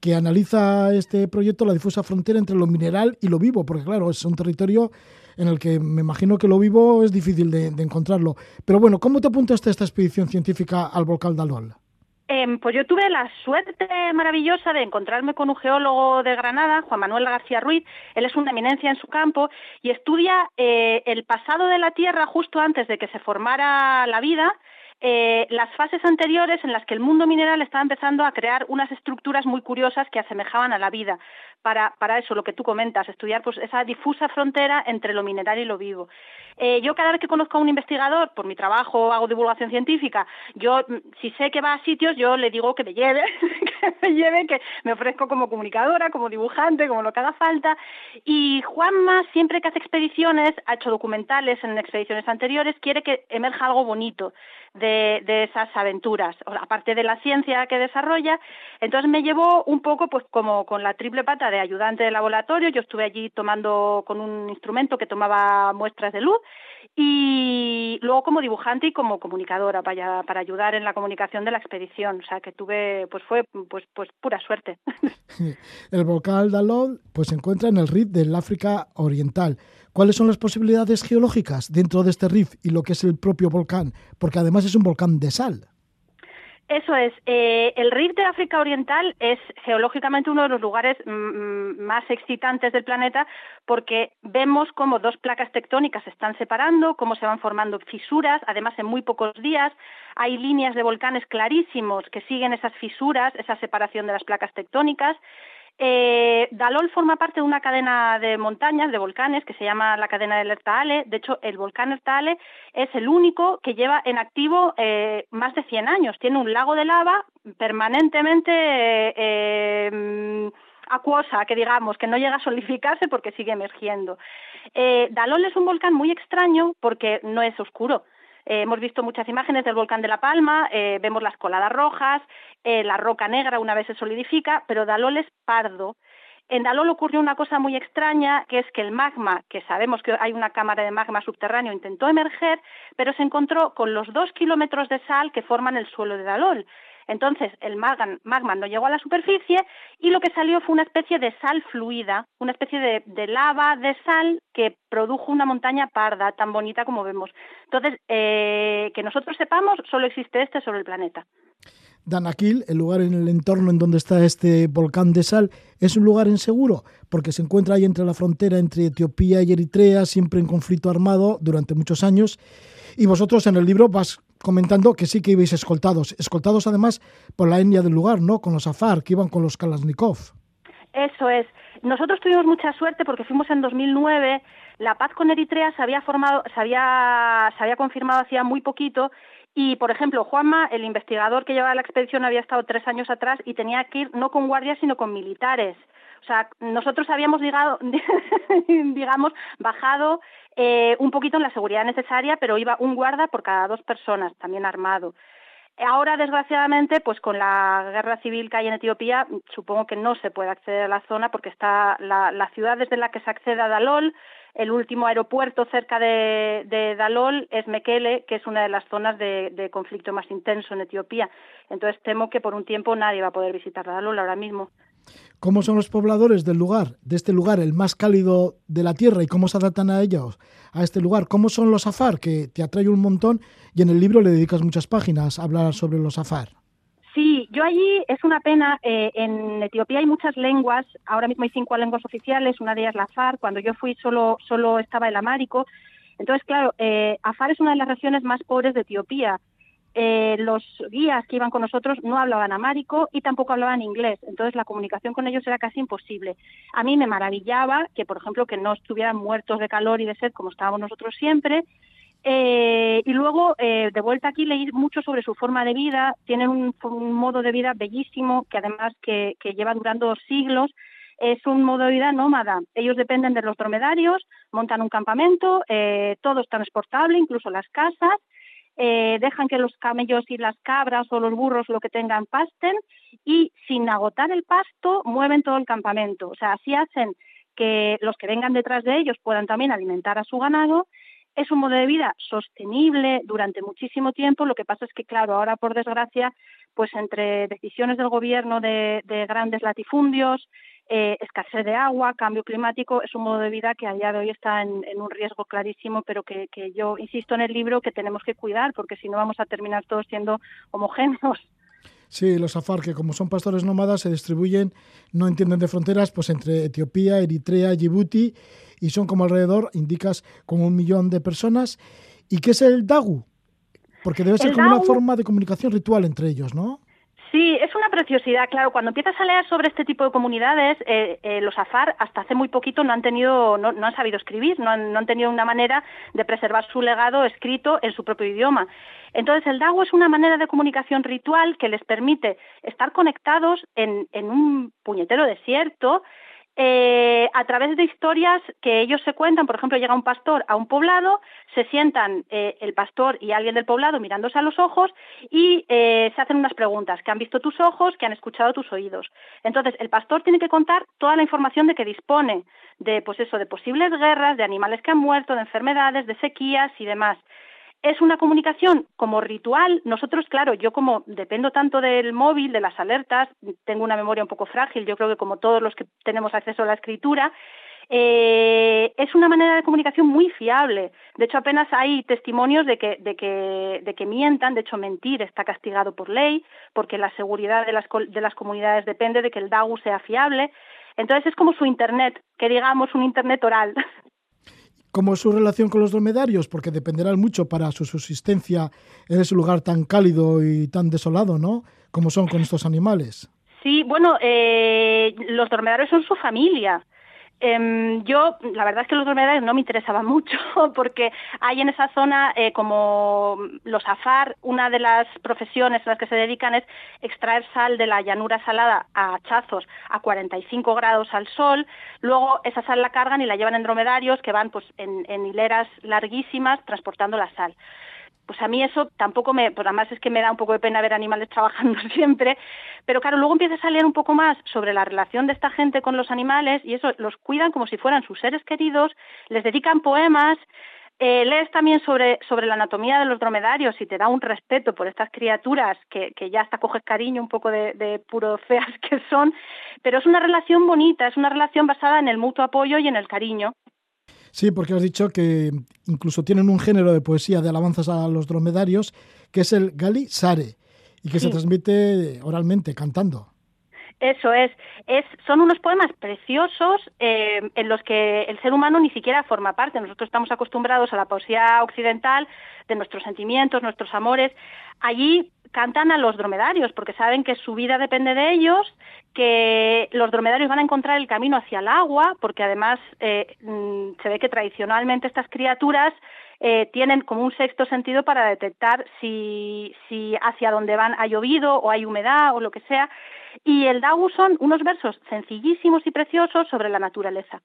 que analiza este proyecto la difusa frontera entre lo mineral y lo vivo, porque claro, es un territorio en el que me imagino que lo vivo es difícil de, encontrarlo. Pero bueno, ¿cómo te apuntaste a esta expedición científica al volcán Dalol? Eh, pues yo tuve la suerte maravillosa de encontrarme con un geólogo de Granada, Juan Manuel García Ruiz. Él es una eminencia en su campo y estudia eh, el pasado de la Tierra justo antes de que se formara la vida eh, las fases anteriores en las que el mundo mineral estaba empezando a crear unas estructuras muy curiosas que asemejaban a la vida. Para, para eso, lo que tú comentas, estudiar pues, esa difusa frontera entre lo mineral y lo vivo. Eh, yo cada vez que conozco a un investigador, por mi trabajo hago divulgación científica, yo mm, si sé que va a sitios, yo le digo que me lleve, que me lleve, que me ofrezco como comunicadora, como dibujante, como lo que haga falta. Y Juanma, siempre que hace expediciones, ha hecho documentales en expediciones anteriores, quiere que emerja algo bonito de, de esas aventuras, aparte de la ciencia que desarrolla. Entonces me llevó un poco pues como con la triple pata de ayudante de laboratorio, yo estuve allí tomando con un instrumento que tomaba muestras de luz y luego como dibujante y como comunicadora para, para ayudar en la comunicación de la expedición, o sea que tuve, pues fue pues, pues pura suerte. El volcán Dalol pues se encuentra en el RIF del África Oriental. ¿Cuáles son las posibilidades geológicas dentro de este RIF y lo que es el propio volcán? Porque además es un volcán de sal. Eso es. Eh, el RIF de África Oriental es geológicamente uno de los lugares mm, mm, más excitantes del planeta porque vemos cómo dos placas tectónicas se están separando, cómo se van formando fisuras, además en muy pocos días hay líneas de volcanes clarísimos que siguen esas fisuras, esa separación de las placas tectónicas Eh, Dalol forma parte de una cadena de montañas, de volcanes, que se llama la cadena del Ertaale. De hecho, el volcán Ertaale es el único que lleva en activo eh, más de 100 años. Tiene un lago de lava permanentemente eh, acuosa, que digamos, que no llega a solidificarse porque sigue emergiendo. Dalol es un volcán muy extraño porque no es oscuro. Hemos visto muchas imágenes del volcán de La Palma, vemos las coladas rojas, eh, la roca negra una vez se solidifica, pero Dalol es pardo. En Dalol ocurrió una cosa muy extraña, que es que el magma, que sabemos que hay una cámara de magma subterráneo, intentó emerger, pero se encontró con los dos kilómetros de sal que forman el suelo de Dalol. Entonces, el magma no llegó a la superficie y lo que salió fue una especie de sal fluida, una especie de, lava de sal que produjo una montaña parda, tan bonita como vemos. Entonces, eh, que nosotros sepamos, solo existe este sobre el planeta. Danakil, el lugar en el entorno en donde está este volcán de sal, es un lugar inseguro porque se encuentra ahí entre la frontera entre Etiopía y Eritrea, siempre en conflicto armado durante muchos años. Y vosotros en el libro vas comentando que sí que ibais escoltados, escoltados además por la etnia del lugar, ¿no? Con los Afar, que iban con los Kalashnikov. Eso es. Nosotros tuvimos mucha suerte porque fuimos en 2009. La paz con Eritrea se había formado, se había, se había confirmado hacía muy poquito y, por ejemplo, Juanma, el investigador que llevaba la expedición, había estado tres años atrás y tenía que ir no con guardias, sino con militares. O sea, nosotros habíamos, digamos, bajado eh, un poquito en la seguridad necesaria, pero iba un guarda por cada dos personas, también armado. Ahora, desgraciadamente, pues con la guerra civil que hay en Etiopía, supongo que no se puede acceder a la zona porque está la, la ciudad desde la que se accede a Dalol, el último aeropuerto cerca de, Dalol es Mekele, que es una de las zonas de, conflicto más intenso en Etiopía. Entonces temo que por un tiempo nadie va a poder visitar Dalol ahora mismo. ¿Cómo son los pobladores del lugar, de este lugar, el más cálido de la tierra, y cómo se adaptan a ellos, a este lugar? ¿Cómo son los afar, que te atrae un montón y en el libro le dedicas muchas páginas a hablar sobre los afar? Sí, yo allí es una pena. Eh, en Etiopía hay muchas lenguas. Ahora mismo hay cinco lenguas oficiales. Una de ellas la Afar. Cuando yo fui solo solo estaba el amárico. Entonces, claro, eh, Afar es una de las regiones más pobres de Etiopía. Eh, los guías que iban con nosotros no hablaban amárico y tampoco hablaban inglés. Entonces, la comunicación con ellos era casi imposible. A mí me maravillaba que, por ejemplo, que no estuvieran muertos de calor y de sed como estábamos nosotros siempre eh, y luego, eh, de vuelta aquí, leí mucho sobre su forma de vida. Tienen un, modo de vida bellísimo que además que, lleva durando siglos. Es un modo de vida nómada. Ellos dependen de los dromedarios, montan un campamento, eh, todo es transportable, incluso las casas. Dejan que los camellos y las cabras o los burros lo que tengan pasten y sin agotar el pasto mueven todo el campamento. O sea, así hacen que los que vengan detrás de ellos puedan también alimentar a su ganado es un modo de vida sostenible durante muchísimo tiempo. Lo que pasa es que, claro, ahora por desgracia, pues entre decisiones del gobierno de, grandes latifundios, eh, escasez de agua, cambio climático, es un modo de vida que a día de hoy está en, un riesgo clarísimo, pero que, que, yo insisto en el libro que tenemos que cuidar, porque si no vamos a terminar todos siendo homogéneos. Sí, los afar, que como son pastores nómadas, se distribuyen, no entienden de fronteras, pues entre Etiopía, Eritrea, Djibouti, y son como alrededor, indicas, como un millón de personas. ¿Y qué es el Dagu? Porque debe ser como una forma de comunicación ritual entre ellos, ¿no? Sí, es una preciosidad, claro. Cuando empiezas a leer sobre este tipo de comunidades, eh, eh, los afar hasta hace muy poquito no han tenido, no, han sabido escribir, no han, no tenido una manera de preservar su legado escrito en su propio idioma. Entonces, el DAO es una manera de comunicación ritual que les permite estar conectados en un puñetero desierto, eh, a través de historias que ellos se cuentan, por ejemplo, llega un pastor a un poblado, se sientan eh, el pastor y alguien del poblado mirándose a los ojos y eh, se hacen unas preguntas, que han visto tus ojos, que han escuchado tus oídos. Entonces, el pastor tiene que contar toda la información de que dispone, de pues eso, de posibles guerras, de animales que han muerto, de enfermedades, de sequías y demás es una comunicación como ritual. Nosotros, claro, yo como dependo tanto del móvil, de las alertas, tengo una memoria un poco frágil, yo creo que como todos los que tenemos acceso a la escritura, eh, es una manera de comunicación muy fiable. De hecho, apenas hay testimonios de que, de, que, de que mientan. De hecho, mentir está castigado por ley, porque la seguridad de las, de las comunidades depende de que el DAU sea fiable. Entonces, es como su Internet, que digamos un Internet oral. ¿Cómo es su relación con los dromedarios? Porque dependerán mucho para su subsistencia en ese lugar tan cálido y tan desolado, ¿no? Como son con estos animales. Sí, bueno, eh, los dormedarios son su familia. Em, yo, la verdad es que los dromedarios no me interesaban mucho porque hay en esa zona, eh, como los afar, una de las profesiones a las que se dedican es extraer sal de la llanura salada a hachazos a 45 grados al sol, luego esa sal la cargan y la llevan en dromedarios que van pues en, en hileras larguísimas transportando la sal pues a mí eso tampoco me, pues además es que me da un poco de pena ver animales trabajando siempre, pero claro, luego empiezas a leer un poco más sobre la relación de esta gente con los animales y eso los cuidan como si fueran sus seres queridos, les dedican poemas, eh, lees también sobre, sobre la anatomía de los dromedarios y te da un respeto por estas criaturas que, que ya hasta coges cariño un poco de, de puro feas que son, pero es una relación bonita, es una relación basada en el mutuo apoyo y en el cariño. Sí, porque has dicho que incluso tienen un género de poesía de alabanzas a los dromedarios, que es el Gali Sare, y que se transmite oralmente, cantando. Eso es, son unos poemas preciosos eh, en los que el ser humano ni siquiera forma parte. Nosotros estamos acostumbrados a la poesía occidental, de nuestros sentimientos, nuestros amores. Allí cantan a los dromedarios porque saben que su vida depende de ellos, que los dromedarios van a encontrar el camino hacia el agua, porque además eh, mm, se ve que tradicionalmente estas criaturas eh, tienen como un sexto sentido para detectar si, si hacia donde van ha llovido o hay humedad o lo que sea. Y el Dagu son unos versos sencillísimos y preciosos sobre la naturaleza.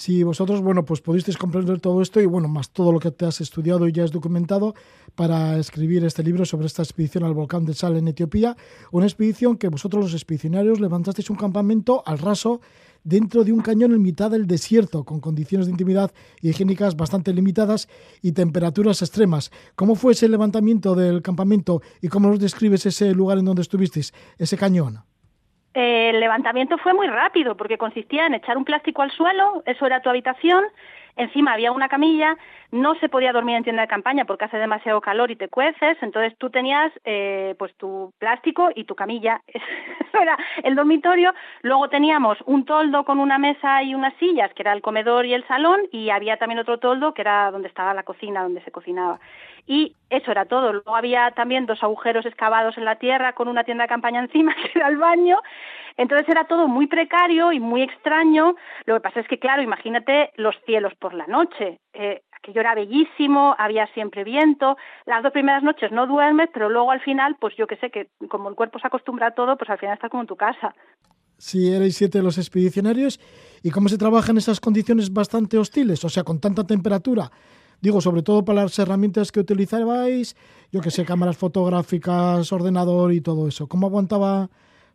Si vosotros, bueno, pues pudisteis comprender todo esto y, bueno, más todo lo que te has estudiado y ya has documentado para escribir este libro sobre esta expedición al volcán de Sal en Etiopía, una expedición que vosotros los expedicionarios levantasteis un campamento al raso dentro de un cañón en mitad del desierto, con condiciones de intimidad y higiénicas bastante limitadas y temperaturas extremas. ¿Cómo fue ese levantamiento del campamento y cómo nos describes ese lugar en donde estuvisteis, ese cañón? El levantamiento fue muy rápido porque consistía en echar un plástico al suelo, eso era tu habitación, encima había una camilla, no se podía dormir en tienda de campaña porque hace demasiado calor y te cueces, entonces tú tenías eh, pues tu plástico y tu camilla, eso era el dormitorio, luego teníamos un toldo con una mesa y unas sillas, que era el comedor y el salón, y había también otro toldo que era donde estaba la cocina, donde se cocinaba. Y eso era todo. Luego había también dos agujeros excavados en la tierra con una tienda de campaña encima, que era el baño. Entonces era todo muy precario y muy extraño. Lo que pasa es que, claro, imagínate los cielos por la noche. Eh, aquello era bellísimo, había siempre viento. Las dos primeras noches no duermes, pero luego al final, pues yo que sé, que como el cuerpo se acostumbra a todo, pues al final estás como en tu casa. Si erais siete los expedicionarios, ¿y cómo se trabaja en esas condiciones bastante hostiles? O sea, con tanta temperatura Digo, sobre todo para las herramientas que utilizabais, yo que sé, cámaras fotográficas, ordenador y todo eso. ¿Cómo aguantaba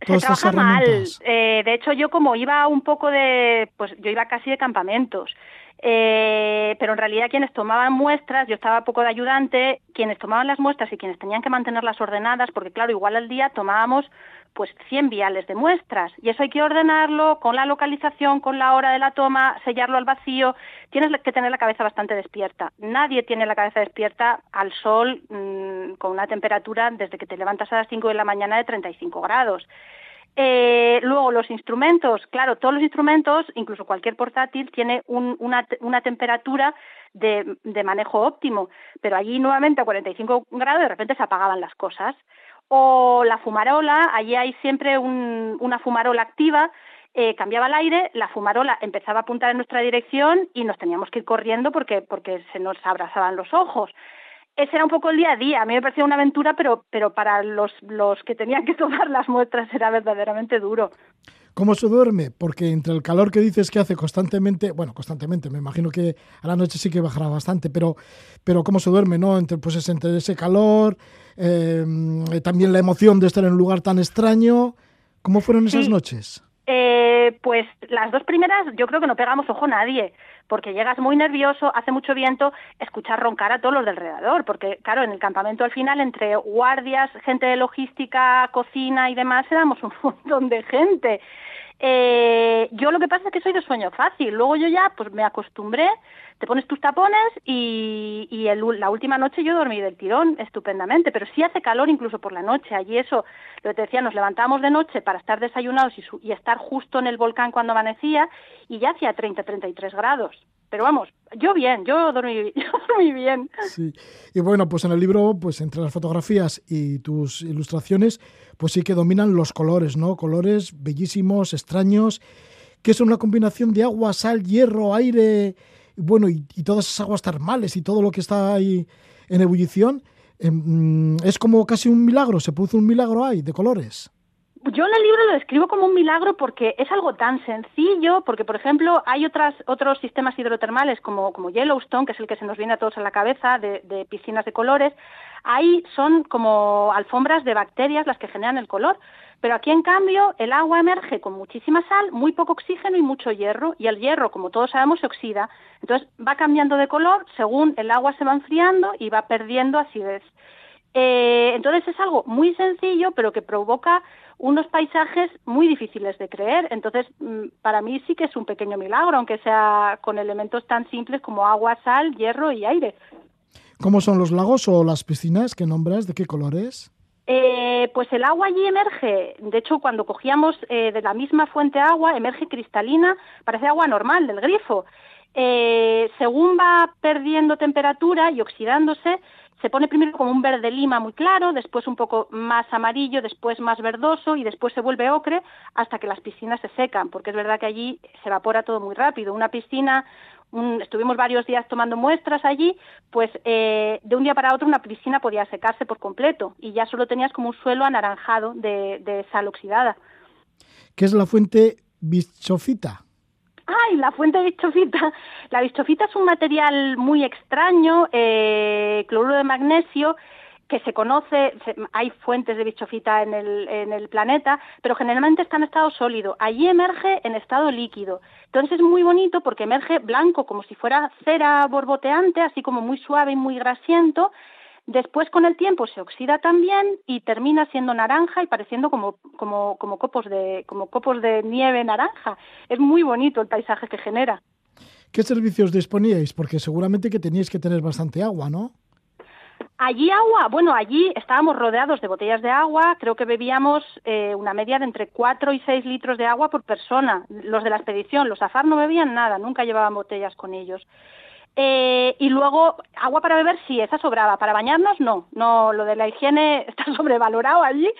todas estas herramientas? Mal. Eh, de hecho, yo como iba un poco de, pues yo iba casi de campamentos. Eh, pero en realidad quienes tomaban muestras, yo estaba poco de ayudante, quienes tomaban las muestras y quienes tenían que mantenerlas ordenadas, porque claro, igual al día tomábamos pues 100 viales de muestras y eso hay que ordenarlo con la localización, con la hora de la toma, sellarlo al vacío. Tienes que tener la cabeza bastante despierta. Nadie tiene la cabeza despierta al sol mmm, con una temperatura desde que te levantas a las 5 de la mañana de 35 grados. Eh, luego los instrumentos, claro, todos los instrumentos, incluso cualquier portátil, tiene un, una, temperatura de, manejo óptimo, pero allí nuevamente a 45 grados de repente se apagaban las cosas o la fumarola, allí hay siempre un, una fumarola activa, eh, cambiaba el aire, la fumarola empezaba a apuntar en nuestra dirección y nos teníamos que ir corriendo porque, porque se nos abrazaban los ojos. Ese era un poco el día a día. A mí me parecía una aventura, pero, pero para los, los que tenían que tomar las muestras era verdaderamente duro. ¿Cómo se duerme? Porque entre el calor que dices que hace constantemente, bueno, constantemente, me imagino que a la noche sí que bajará bastante, pero, pero ¿cómo se duerme? ¿no? Entre, pues es entre ese calor, eh, también la emoción de estar en un lugar tan extraño. ¿Cómo fueron esas sí. noches? Eh, pues las dos primeras yo creo que no pegamos ojo a nadie, porque llegas muy nervioso, hace mucho viento, escuchar roncar a todos los del alrededor, porque claro, en el campamento al final, entre guardias, gente de logística, cocina y demás, éramos un montón de gente. Eh, yo lo que pasa es que soy de sueño fácil, luego yo ya pues me acostumbré, te pones tus tapones y, y el, la última noche yo dormí del tirón estupendamente, pero sí hace calor incluso por la noche. Allí eso, lo que te decía, nos levantábamos de noche para estar desayunados y, su- y estar justo en el volcán cuando amanecía y ya hacía 30, 33 grados. Pero vamos, yo bien, yo dormí, yo dormí bien. Y bueno, pues en el libro, pues entre las fotografías y tus ilustraciones, pues sí que dominan los colores, ¿no? Colores bellísimos, extraños, que son una combinación de agua, sal, hierro, aire, bueno, y, y todas esas aguas termales y todo lo que está ahí en ebullición. Em, es como casi un milagro, se produce un milagro ahí de colores. Yo en el libro lo describo como un milagro porque es algo tan sencillo, porque por ejemplo hay otras, otros sistemas hidrotermales como, como Yellowstone, que es el que se nos viene a todos a la cabeza, de, de piscinas de colores, ahí son como alfombras de bacterias las que generan el color, pero aquí en cambio el agua emerge con muchísima sal, muy poco oxígeno y mucho hierro, y el hierro, como todos sabemos, se oxida, entonces va cambiando de color según el agua se va enfriando y va perdiendo acidez. Eh, entonces es algo muy sencillo, pero que provoca unos paisajes muy difíciles de creer. Entonces, mm, para mí sí que es un pequeño milagro, aunque sea con elementos tan simples como agua, sal, hierro y aire. ¿Cómo son los lagos o las piscinas que nombras? ¿De qué colores? Eh, pues el agua allí emerge, de hecho cuando cogíamos eh, de la misma fuente agua, emerge cristalina, parece agua normal del grifo. Eh, según va perdiendo temperatura y oxidándose, se pone primero como un verde lima muy claro, después un poco más amarillo, después más verdoso y después se vuelve ocre hasta que las piscinas se secan, porque es verdad que allí se evapora todo muy rápido. Una piscina, un- estuvimos varios días tomando muestras allí, pues eh, de un día para otro una piscina podía secarse por completo y ya solo tenías como un suelo anaranjado de, sal oxidada. ¿Qué es la fuente bichofita? ¡Ay, la fuente de bichofita! La bichofita es un material muy extraño, eh, cloruro de magnesio, que se conoce, hay fuentes de bichofita en el, en el planeta, pero generalmente está en estado sólido. Allí emerge en estado líquido. Entonces es muy bonito porque emerge blanco, como si fuera cera borboteante, así como muy suave y muy grasiento. Después, con el tiempo, se oxida también y termina siendo naranja y pareciendo como, como, como, copos de, como copos de nieve naranja. Es muy bonito el paisaje que genera. ¿Qué servicios disponíais? Porque seguramente que teníais que tener bastante agua, ¿no? Allí agua, bueno, allí estábamos rodeados de botellas de agua, creo que bebíamos eh, una media de entre 4 y 6 litros de agua por persona. Los de la expedición, los AFAR no bebían nada, nunca llevaban botellas con ellos. Eh, y luego, agua para beber sí, esa sobraba. Para bañarnos no, no, lo de la higiene está sobrevalorado allí.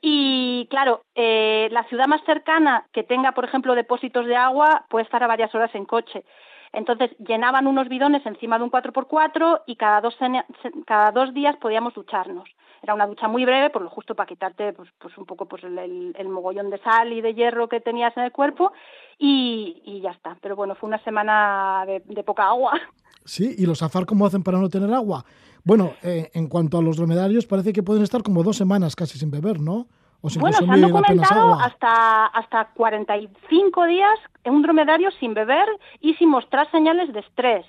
Y claro, eh, la ciudad más cercana que tenga, por ejemplo, depósitos de agua puede estar a varias horas en coche. Entonces llenaban unos bidones encima de un 4x4 y cada dos, cada dos días podíamos ducharnos. Era una ducha muy breve, por lo justo para quitarte pues, pues un poco pues, el, el- mogollón de sal y de hierro que tenías en el cuerpo y, y ya está. Pero bueno, fue una semana de, de poca agua. Sí, ¿y los afar cómo hacen para no tener agua? Bueno, eh, en cuanto a los dromedarios, parece que pueden estar como dos semanas casi sin beber, ¿no? O sin Bueno, se han documentado hasta, hasta 45 días en un dromedario sin beber y sin mostrar señales de estrés.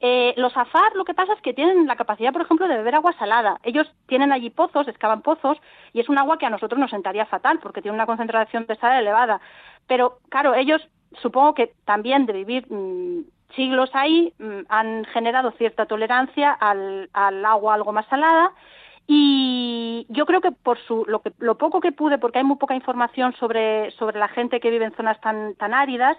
Eh, los afar lo que pasa es que tienen la capacidad, por ejemplo, de beber agua salada. Ellos tienen allí pozos, excavan pozos, y es un agua que a nosotros nos sentaría fatal porque tiene una concentración de sal elevada. Pero claro, ellos supongo que también de vivir mm, siglos ahí mm, han generado cierta tolerancia al, al agua algo más salada y yo creo que por su, lo, que, lo poco que pude, porque hay muy poca información sobre, sobre la gente que vive en zonas tan, tan áridas,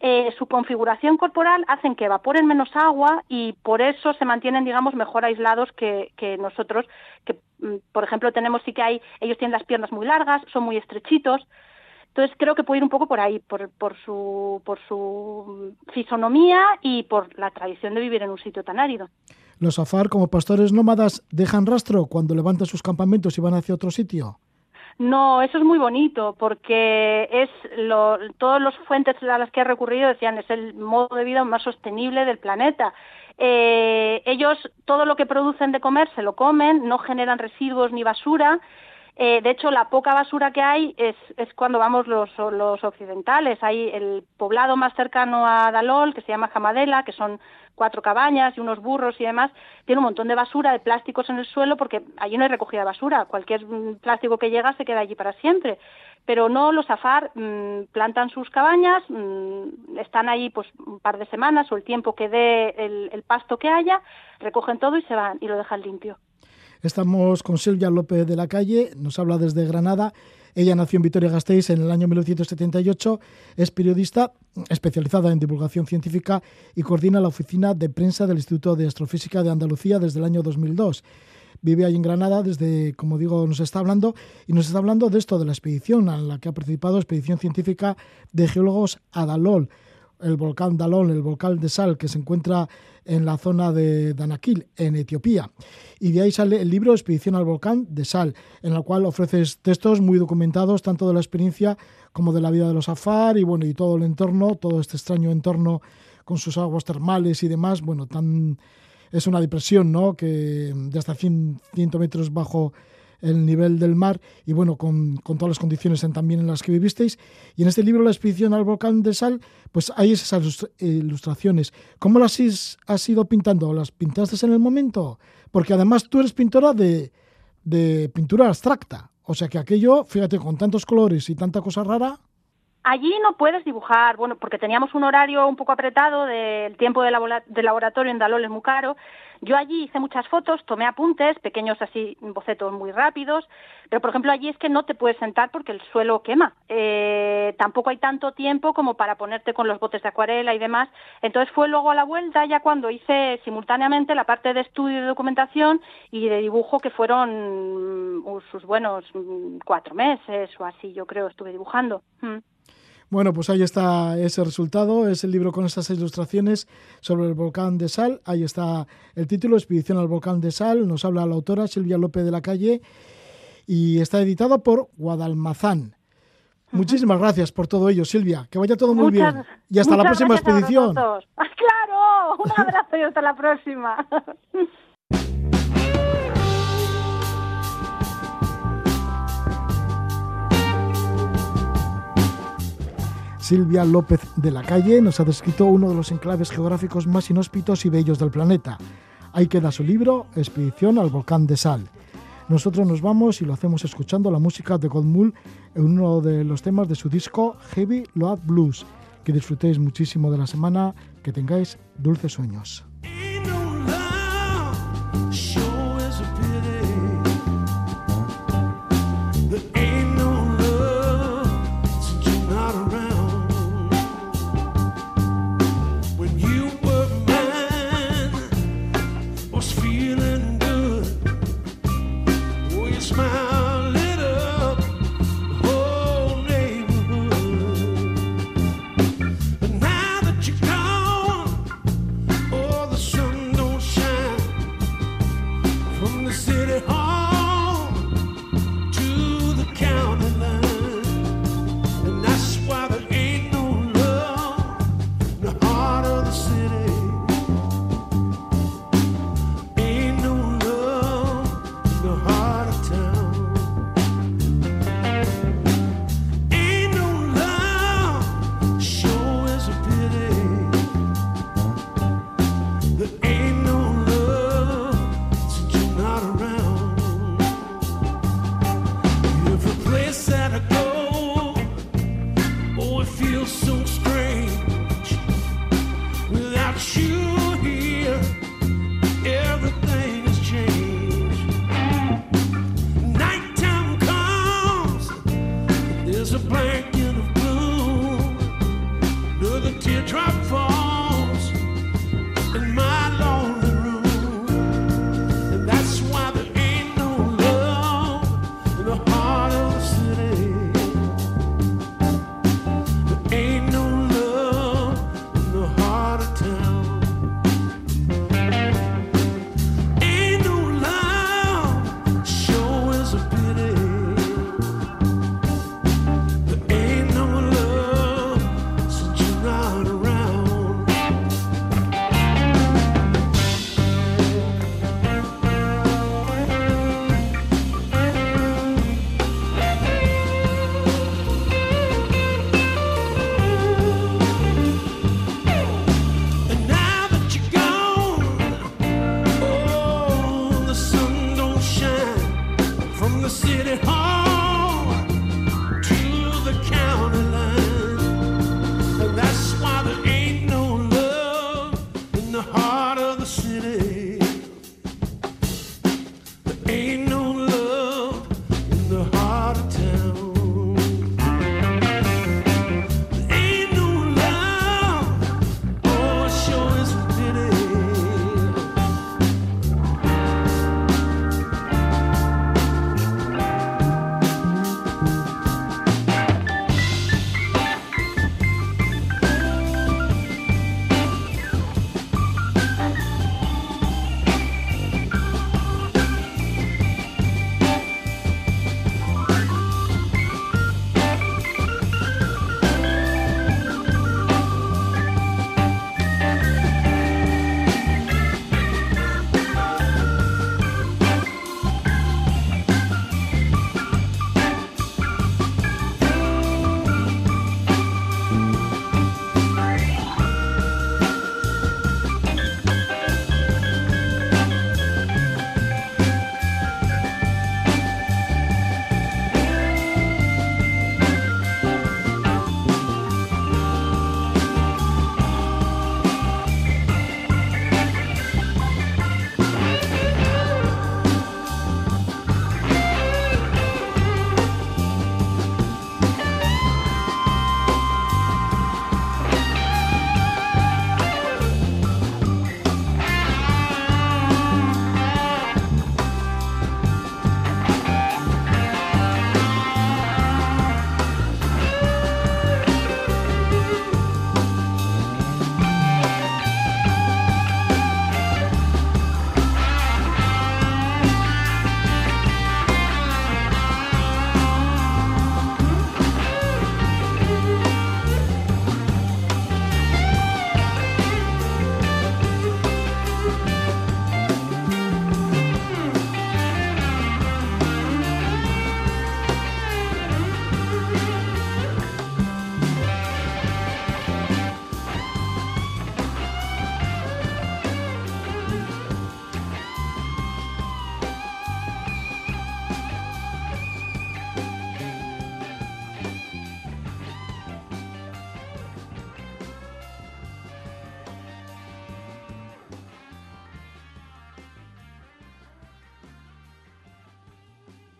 eh, su configuración corporal hacen que evaporen menos agua y por eso se mantienen, digamos, mejor aislados que, nosotros, que, mm, por ejemplo, tenemos sí que hay, ellos tienen las piernas muy largas, son muy estrechitos, entonces creo que puede ir un poco por ahí, por, por, su, por su fisonomía y por la tradición de vivir en un sitio tan árido. ¿Los afar, como pastores nómadas, dejan rastro cuando levantan sus campamentos y van hacia otro sitio? No, eso es muy bonito porque es lo, todas las fuentes a las que he recurrido decían es el modo de vida más sostenible del planeta. Eh, ellos todo lo que producen de comer se lo comen, no generan residuos ni basura. Eh, de hecho, la poca basura que hay es, cuando vamos los, los occidentales. Hay el poblado más cercano a Dalol, que se llama Jamadela, que son cuatro cabañas y unos burros y demás, tiene un montón de basura, de plásticos en el suelo, porque allí no hay recogida de basura. Cualquier mm, plástico que llega se queda allí para siempre. Pero no, los afar mm, plantan sus cabañas, mm, están ahí pues un par de semanas o el tiempo que dé el, el pasto que haya, recogen todo y se van y lo dejan limpio. Estamos con Silvia López de la Calle, nos habla desde Granada. Ella nació en Vitoria-Gasteiz en el año 1978, es periodista especializada en divulgación científica y coordina la oficina de prensa del Instituto de Astrofísica de Andalucía desde el año 2002. Vive ahí en Granada desde, como digo, nos está hablando y nos está hablando de esto, de la expedición a la que ha participado, expedición científica de geólogos a Dalol el volcán Dalol, el volcán de sal que se encuentra en la zona de Danakil, en Etiopía. Y de ahí sale el libro Expedición al volcán de sal, en el cual ofreces textos muy documentados, tanto de la experiencia como de la vida de los afar y bueno, y todo el entorno, todo este extraño entorno con sus aguas termales y demás, bueno, tan es una depresión, ¿no? Que de hasta 100, 100 metros bajo el nivel del mar y bueno, con, con todas las condiciones en, también en las que vivisteis. Y en este libro, La expedición al volcán de Sal, pues hay esas ilustraciones. ¿Cómo las has ido pintando? ¿Las pintaste en el momento? Porque además tú eres pintora de, de pintura abstracta. O sea que aquello, fíjate, con tantos colores y tanta cosa rara. Allí no puedes dibujar, bueno, porque teníamos un horario un poco apretado del tiempo de, laboratorio en Dalol es muy caro. Yo allí hice muchas fotos, tomé apuntes, pequeños así, bocetos muy rápidos, pero por ejemplo allí es que no te puedes sentar porque el suelo quema. Eh, tampoco hay tanto tiempo como para ponerte con los botes de acuarela y demás. Entonces fue luego a la vuelta ya cuando hice simultáneamente la parte de estudio y documentación y de dibujo que fueron mm, sus buenos mm, cuatro meses o así, yo creo, estuve dibujando. Mm. Bueno, pues ahí está ese resultado, es el libro con estas ilustraciones sobre el volcán de Sal. Ahí está el título, Expedición al volcán de Sal. Nos habla la autora Silvia López de la Calle y está editado por Guadalmazán. Muchísimas gracias por todo ello, Silvia. Que vaya todo muy bien. Y hasta la próxima expedición. claro, un abrazo y hasta la próxima. Silvia López de la Calle nos ha descrito uno de los enclaves geográficos más inhóspitos y bellos del planeta. Ahí queda su libro, Expedición al Volcán de Sal. Nosotros nos vamos y lo hacemos escuchando la música de Goldmull en uno de los temas de su disco Heavy Load Blues. Que disfrutéis muchísimo de la semana, que tengáis dulces sueños.